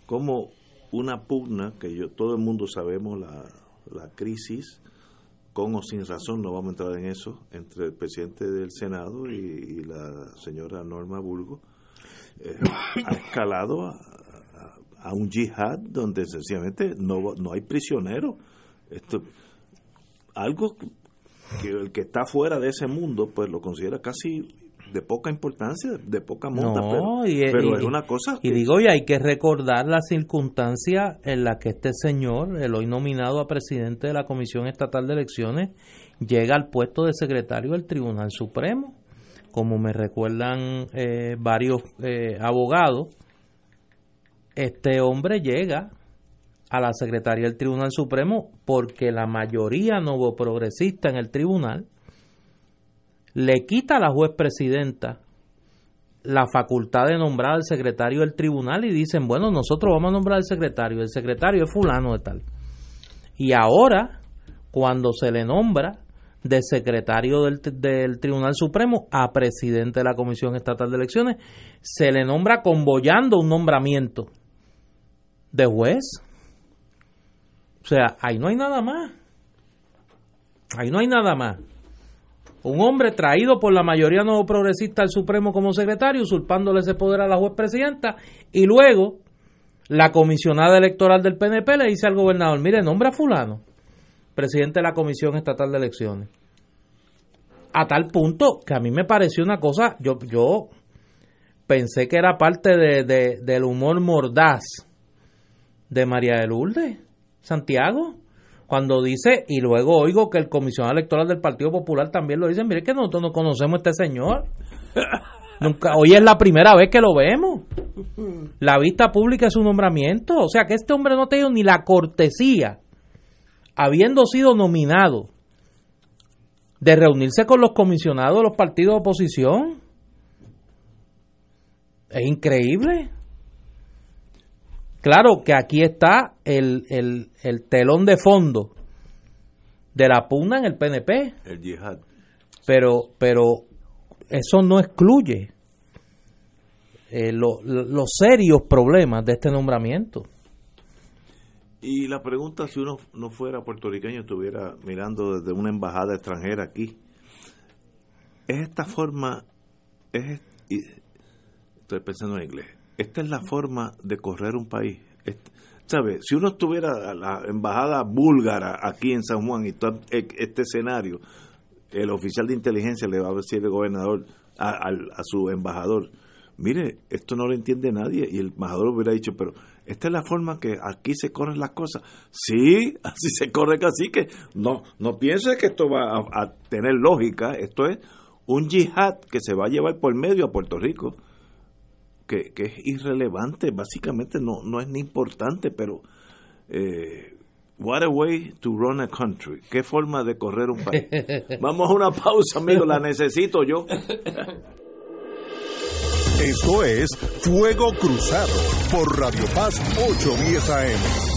como una pugna que yo todo el mundo sabemos la, la crisis con o sin razón no vamos a entrar en eso entre el presidente del senado y, la señora Norma Burgo eh, ha escalado a un yihad donde sencillamente no no hay prisioneros esto algo que el que está fuera de ese mundo pues lo considera casi de poca importancia, de poca monta, No, pero, y, pero y- es una cosa Y que- digo, y hay que recordar la circunstancia en la que este señor, el hoy nominado a presidente de la Comisión Estatal de Elecciones, llega al puesto de secretario del Tribunal Supremo. Como me recuerdan eh, varios eh, abogados, este hombre llega a la Secretaría del Tribunal Supremo porque la mayoría nuevo progresista en el tribunal le quita a la juez presidenta la facultad de nombrar al secretario del tribunal y dicen, bueno, nosotros vamos a nombrar al secretario, el secretario es fulano de tal. Y ahora, cuando se le nombra de secretario del, del Tribunal Supremo a presidente de la Comisión Estatal de Elecciones, se le nombra convoyando un nombramiento de juez. O sea, ahí no hay nada más. Ahí no hay nada más. Un hombre traído por la mayoría nuevo progresista al Supremo como secretario, usurpándole ese poder a la juez presidenta, y luego la comisionada electoral del PNP le dice al gobernador, mire, nombra a fulano, presidente de la Comisión Estatal de Elecciones. A tal punto que a mí me pareció una cosa, yo, yo pensé que era parte de, de- del humor mordaz de María de Lourdes, Santiago, cuando dice, y luego oigo que el comisionado electoral del Partido Popular también lo dice, mire que nosotros no conocemos a este señor. Nunca, hoy es la primera vez que lo vemos. La vista pública es su nombramiento. O sea que este hombre no ha tenido ni la cortesía, habiendo sido nominado, de reunirse con los comisionados de los partidos de oposición. Es increíble. Claro que aquí está el, el, el telón de fondo de la pugna en el PNP, el yihad. pero, pero eso no excluye eh, lo- lo- los serios problemas de este nombramiento. Y la pregunta, si uno no fuera puertorriqueño, estuviera mirando desde una embajada extranjera aquí, es esta forma, es, y estoy pensando en inglés, esta es la forma de correr un país. Este- ¿Sabe? Si uno estuviera a la embajada búlgara aquí en San Juan y todo e- este escenario, el oficial de inteligencia le va a decir el gobernador a, al- a su embajador, mire, esto no lo entiende nadie. Y el embajador hubiera dicho, pero esta es la forma que aquí se corren las cosas. Sí, así se corre así que no, no piense que esto va a, a tener lógica. Esto es un yihad que se va a llevar por medio a Puerto Rico. Que, que es irrelevante, básicamente no, no es ni importante, pero eh, what a way to run a country, qué forma de correr un país. Vamos a una pausa, amigo, la necesito yo. Esto es Fuego Cruzado por Radio Paz 810 AM.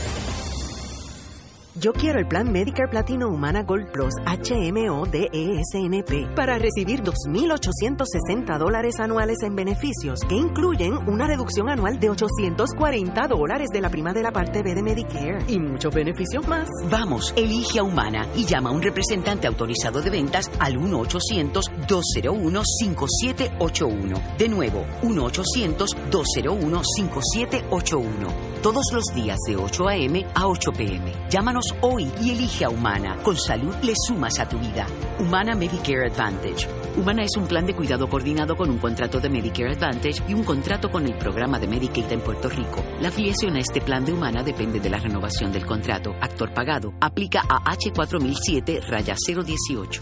Yo quiero el plan Medicare Platino Humana Gold Plus HMO DESNP para recibir 2.860 dólares anuales en beneficios que incluyen una reducción anual de 840 dólares de la prima de la parte B de Medicare y muchos beneficios más. Vamos, elige a Humana y llama a un representante autorizado de ventas al 1-800-201-5781. De nuevo, 1-800-201-5781. Todos los días de 8 a.m. a 8 p.m. Llámanos hoy y elige a Humana. Con salud le sumas a tu vida. Humana Medicare Advantage. Humana es un plan de cuidado coordinado con un contrato de Medicare Advantage y un contrato con el programa de Medicaid en Puerto Rico. La afiliación a este plan de Humana depende de la renovación del contrato. Actor pagado. Aplica a H4007 raya 018.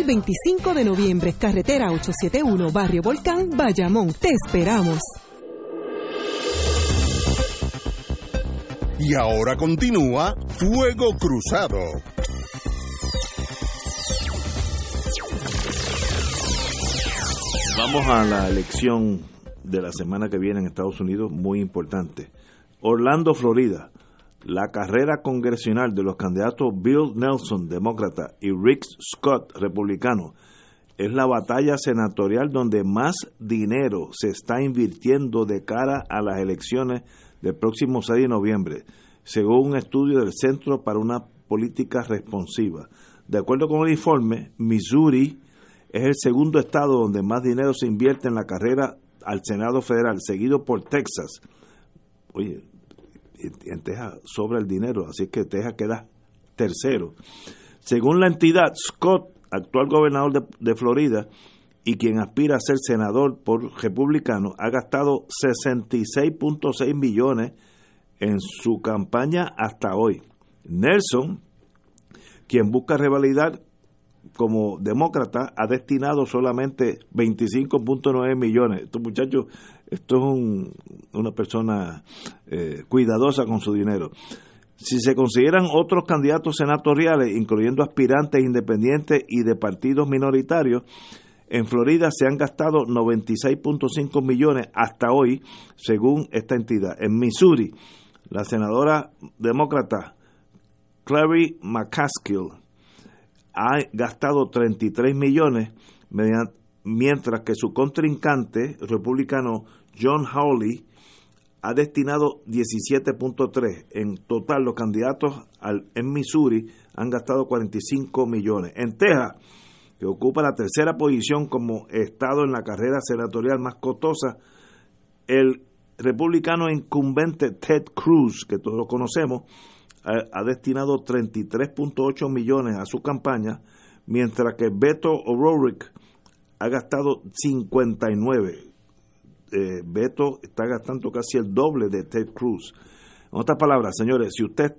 y 25 de noviembre, carretera 871, Barrio Volcán, Bayamón. Te esperamos. Y ahora continúa Fuego Cruzado. Vamos a la elección de la semana que viene en Estados Unidos, muy importante. Orlando, Florida. La carrera congresional de los candidatos Bill Nelson, demócrata, y Rick Scott, republicano, es la batalla senatorial donde más dinero se está invirtiendo de cara a las elecciones del próximo 6 de noviembre, según un estudio del Centro para una Política Responsiva. De acuerdo con el informe, Missouri es el segundo estado donde más dinero se invierte en la carrera al Senado Federal, seguido por Texas. Oye, en Texas sobra el dinero, así que Texas queda tercero. Según la entidad, Scott, actual gobernador de, de Florida y quien aspira a ser senador por republicano, ha gastado 66.6 millones en su campaña hasta hoy. Nelson, quien busca revalidar como demócrata, ha destinado solamente 25.9 millones. Estos muchachos, esto es un, una persona eh, cuidadosa con su dinero. Si se consideran otros candidatos senatoriales, incluyendo aspirantes independientes y de partidos minoritarios, en Florida se han gastado 96.5 millones hasta hoy, según esta entidad. En Missouri, la senadora demócrata Clary McCaskill ha gastado 33 millones, mientras que su contrincante republicano John Hawley ha destinado 17.3. En total, los candidatos al, en Missouri han gastado 45 millones. En Texas, que ocupa la tercera posición como estado en la carrera senatorial más costosa, el republicano incumbente Ted Cruz, que todos conocemos, ha, ha destinado 33.8 millones a su campaña, mientras que Beto O'Rourke ha gastado 59. Eh, Beto está gastando casi el doble de Ted Cruz. En otras palabras, señores, si usted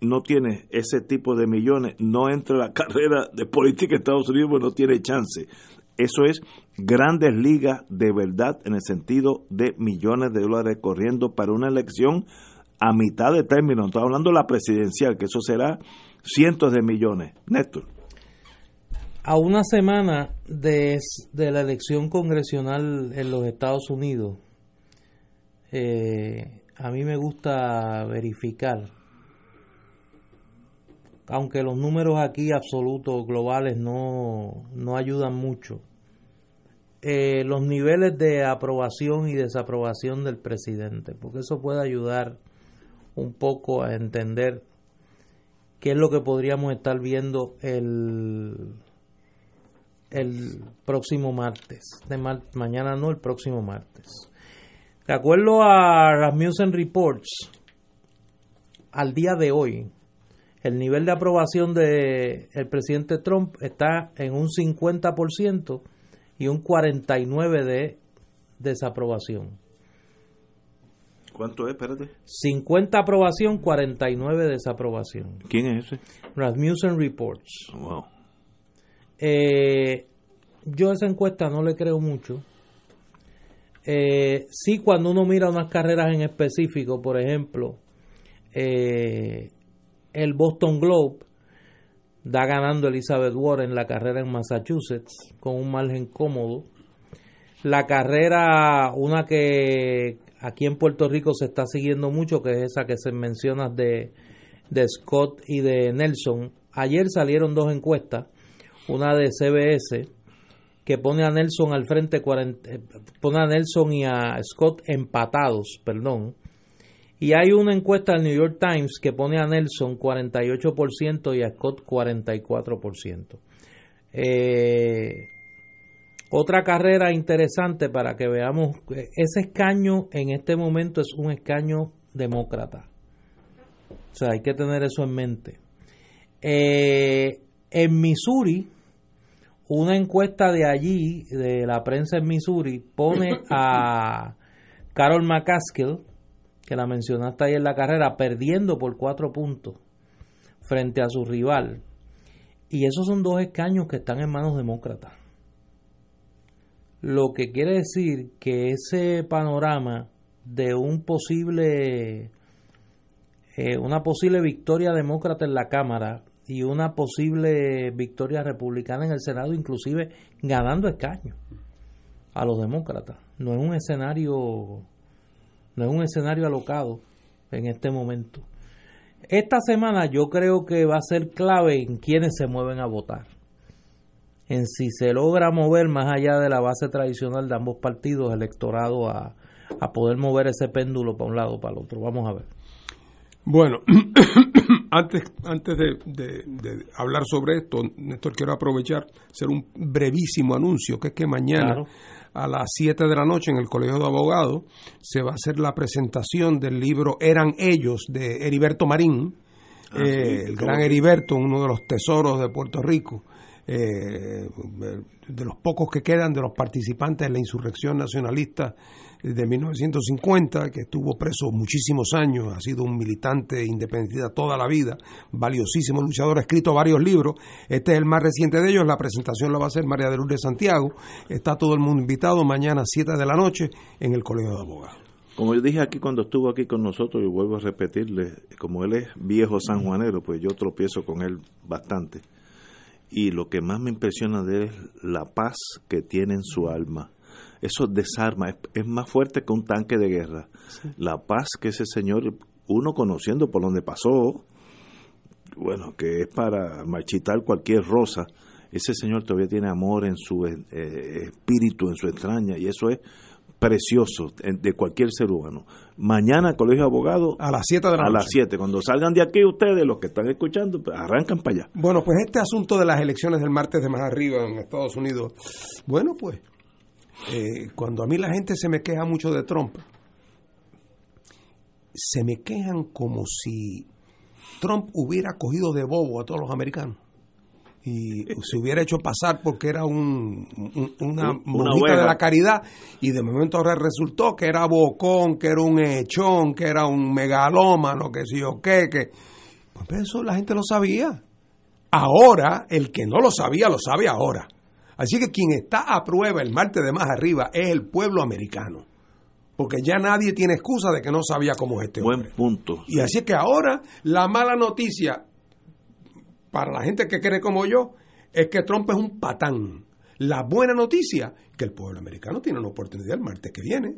no tiene ese tipo de millones, no entra a la carrera de política de Estados Unidos, pues no tiene chance. Eso es grandes ligas de verdad en el sentido de millones de dólares corriendo para una elección a mitad de término. Estamos hablando de la presidencial, que eso será cientos de millones. Néstor. A una semana de, la elección congresional en los Estados Unidos, eh, a mí me gusta verificar, aunque los números aquí absolutos, globales, no, no ayudan mucho, eh, los niveles de aprobación y desaprobación del presidente, porque eso puede ayudar un poco a entender qué es lo que podríamos estar viendo el, el próximo martes. De mar- mañana no, el próximo martes. De acuerdo a Rasmussen Reports, al día de hoy, el nivel de aprobación del el presidente Trump está en un 50% y un 49% de desaprobación. ¿Cuánto es? Espérate. 50 aprobación, 49 desaprobación. ¿Quién es ese? Rasmussen Reports. Wow. Eh, yo esa encuesta no le creo mucho. Eh, sí, cuando uno mira unas carreras en específico, por ejemplo, eh, el Boston Globe da ganando Elizabeth Warren la carrera en Massachusetts con un margen cómodo. La carrera, una que aquí en Puerto Rico se está siguiendo mucho, que es esa que se menciona de, de Scott y de Nelson. Ayer salieron dos encuestas, una de CBS que pone a Nelson al frente, 40 eh, pone a Nelson y a Scott empatados, perdón. Y hay una encuesta del New York Times que pone a Nelson 48% y a Scott 44%. Eh, otra carrera interesante para que veamos, eh, ese escaño en este momento es un escaño demócrata. O sea, hay que tener eso en mente. Eh, en Missouri, una encuesta de allí, de la prensa en Missouri, pone a Carol McCaskill, que la mencionaste ahí en la carrera, perdiendo por cuatro puntos frente a su rival. Y esos son dos escaños que están en manos demócratas. Lo que quiere decir que ese panorama de un posible eh, una posible victoria demócrata en la Cámara y una posible victoria republicana en el Senado, inclusive ganando escaños a los demócratas. No es un escenario, no es un escenario alocado en este momento. Esta semana yo creo que va a ser clave en quienes se mueven a votar. En si se logra mover más allá de la base tradicional de ambos partidos, electorado a, a poder mover ese péndulo para un lado o para el otro. Vamos a ver. Bueno, antes, antes de, de- de hablar sobre esto, Néstor, quiero aprovechar, hacer un brevísimo anuncio, que es que mañana Claro. a las 7 de la noche en el Colegio de Abogados se va a hacer la presentación del libro Eran ellos de Heriberto Marín, Ah, eh, sí, el gran Heriberto, uno de los tesoros de Puerto Rico, eh, de los pocos que quedan de los participantes en la insurrección nacionalista de 1950, que estuvo preso muchísimos años, ha sido un militante independentista toda la vida, valiosísimo luchador, ha escrito varios libros, este es el más reciente de ellos, la presentación la va a hacer María de Lourdes Santiago, está todo el mundo invitado mañana a 7 de la noche en el Colegio de Abogados. Como yo dije aquí cuando estuvo aquí con nosotros, y vuelvo a repetirle, como él es viejo sanjuanero, pues yo tropiezo con él bastante. Y lo que más me impresiona de él es la paz que tiene en su alma. Eso desarma, es, es más fuerte que un tanque de guerra. La paz que ese señor, uno conociendo por donde pasó, bueno, que es para marchitar cualquier rosa, ese señor todavía tiene amor en su eh, espíritu, en su entraña, y eso es precioso de cualquier ser humano. Mañana, Colegio de Abogados. A las 7 de la A noche. las 7. Cuando salgan de aquí ustedes, los que están escuchando, pues, arrancan para allá. Bueno, pues este asunto de las elecciones del martes de más arriba en Estados Unidos, bueno, pues eh, cuando a mí la gente se me queja mucho de Trump, se me quejan como si Trump hubiera cogido de bobo a todos los americanos y se hubiera hecho pasar porque era un, un- una Un- una monjita de la caridad y de momento ahora resultó que era bocón, que era un hechón, que era un megalómano, que si yo qué, que pues eso la gente lo sabía. Ahora, el que no lo sabía, lo sabe ahora. Así que quien está a prueba el martes de más arriba es el pueblo americano. Porque ya nadie tiene excusa de que no sabía cómo es este hombre. Buen punto. Y así es que ahora la mala noticia para la gente que cree como yo es que Trump es un patán. La buena noticia que el pueblo americano tiene una oportunidad el martes que viene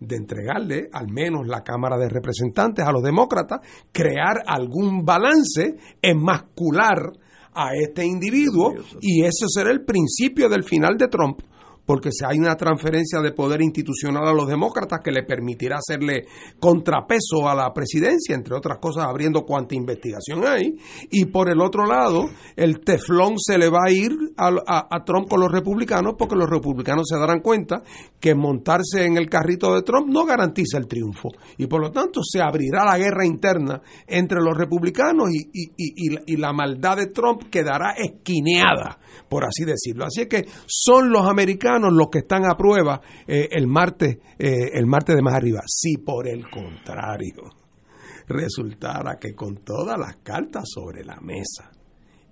de entregarle al menos la Cámara de Representantes a los demócratas, crear algún balance, enmascular a este individuo y ese será el principio del final de Trump porque si hay una transferencia de poder institucional a los demócratas que le permitirá hacerle contrapeso a la presidencia, entre otras cosas abriendo cuanta investigación hay, y por el otro lado, el teflón se le va a ir a, a- a Trump con los republicanos porque los republicanos se darán cuenta que montarse en el carrito de Trump no garantiza el triunfo, y por lo tanto se abrirá la guerra interna entre los republicanos y, y- y- y la- y la maldad de Trump quedará esquineada, por así decirlo. Así es que son los americanos los que están a prueba eh, el martes eh, el martes de más arriba. Si por el contrario resultara que con todas las cartas sobre la mesa,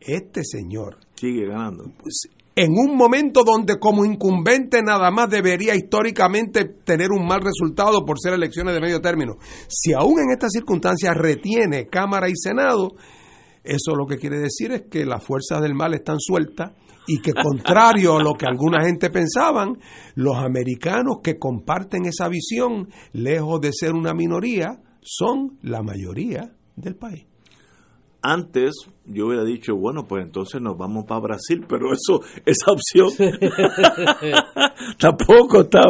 este señor sigue ganando. Pues, en un momento donde como incumbente nada más debería históricamente tener un mal resultado por ser elecciones de medio término, si aún en estas circunstancias retiene Cámara y Senado, eso lo que quiere decir es que las fuerzas del mal están sueltas y que contrario a lo que alguna gente pensaban, los americanos que comparten esa visión, lejos de ser una minoría, son la mayoría del país. Antes yo hubiera dicho, bueno, pues entonces nos vamos para Brasil, pero eso, esa opción tampoco está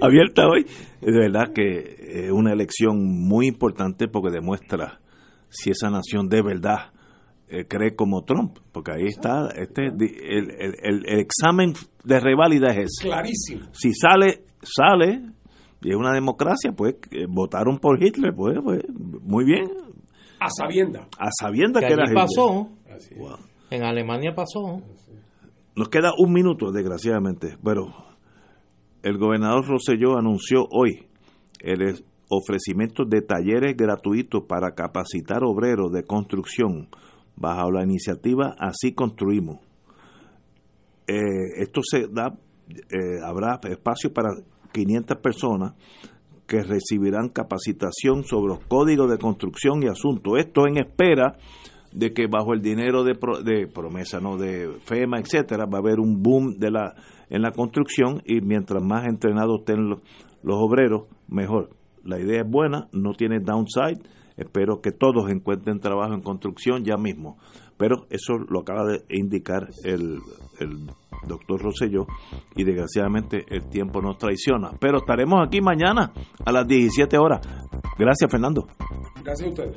abierta hoy. De verdad que es una elección muy importante porque demuestra si esa nación de verdad eh, cree como Trump, porque ahí está, este el, el- el- el examen de reválida es ese. Clarísimo. Si sale, sale, y es una democracia, pues eh, votaron por Hitler, pues, pues muy bien, A sabienda. a sabiendas Que que, era pasó. En Alemania pasó. Nos queda un minuto, desgraciadamente, pero el gobernador Rosselló anunció hoy el ofrecimiento de talleres gratuitos para capacitar obreros de construcción bajo la iniciativa Así Construimos. Eh, esto se da, eh, habrá espacio para 500 personas que recibirán capacitación sobre los códigos de construcción y asuntos. Esto en espera de que bajo el dinero de, pro- de promesa, no de FEMA, etcétera, va a haber un boom de la en la construcción y mientras más entrenados estén los, los obreros, mejor. La idea es buena, no tiene downside. Espero que todos encuentren trabajo en construcción ya mismo. Pero eso lo acaba de indicar el, doctor Rosselló y desgraciadamente el tiempo nos traiciona. Pero estaremos aquí mañana a las 17 horas. Gracias, Fernando. Gracias a ustedes.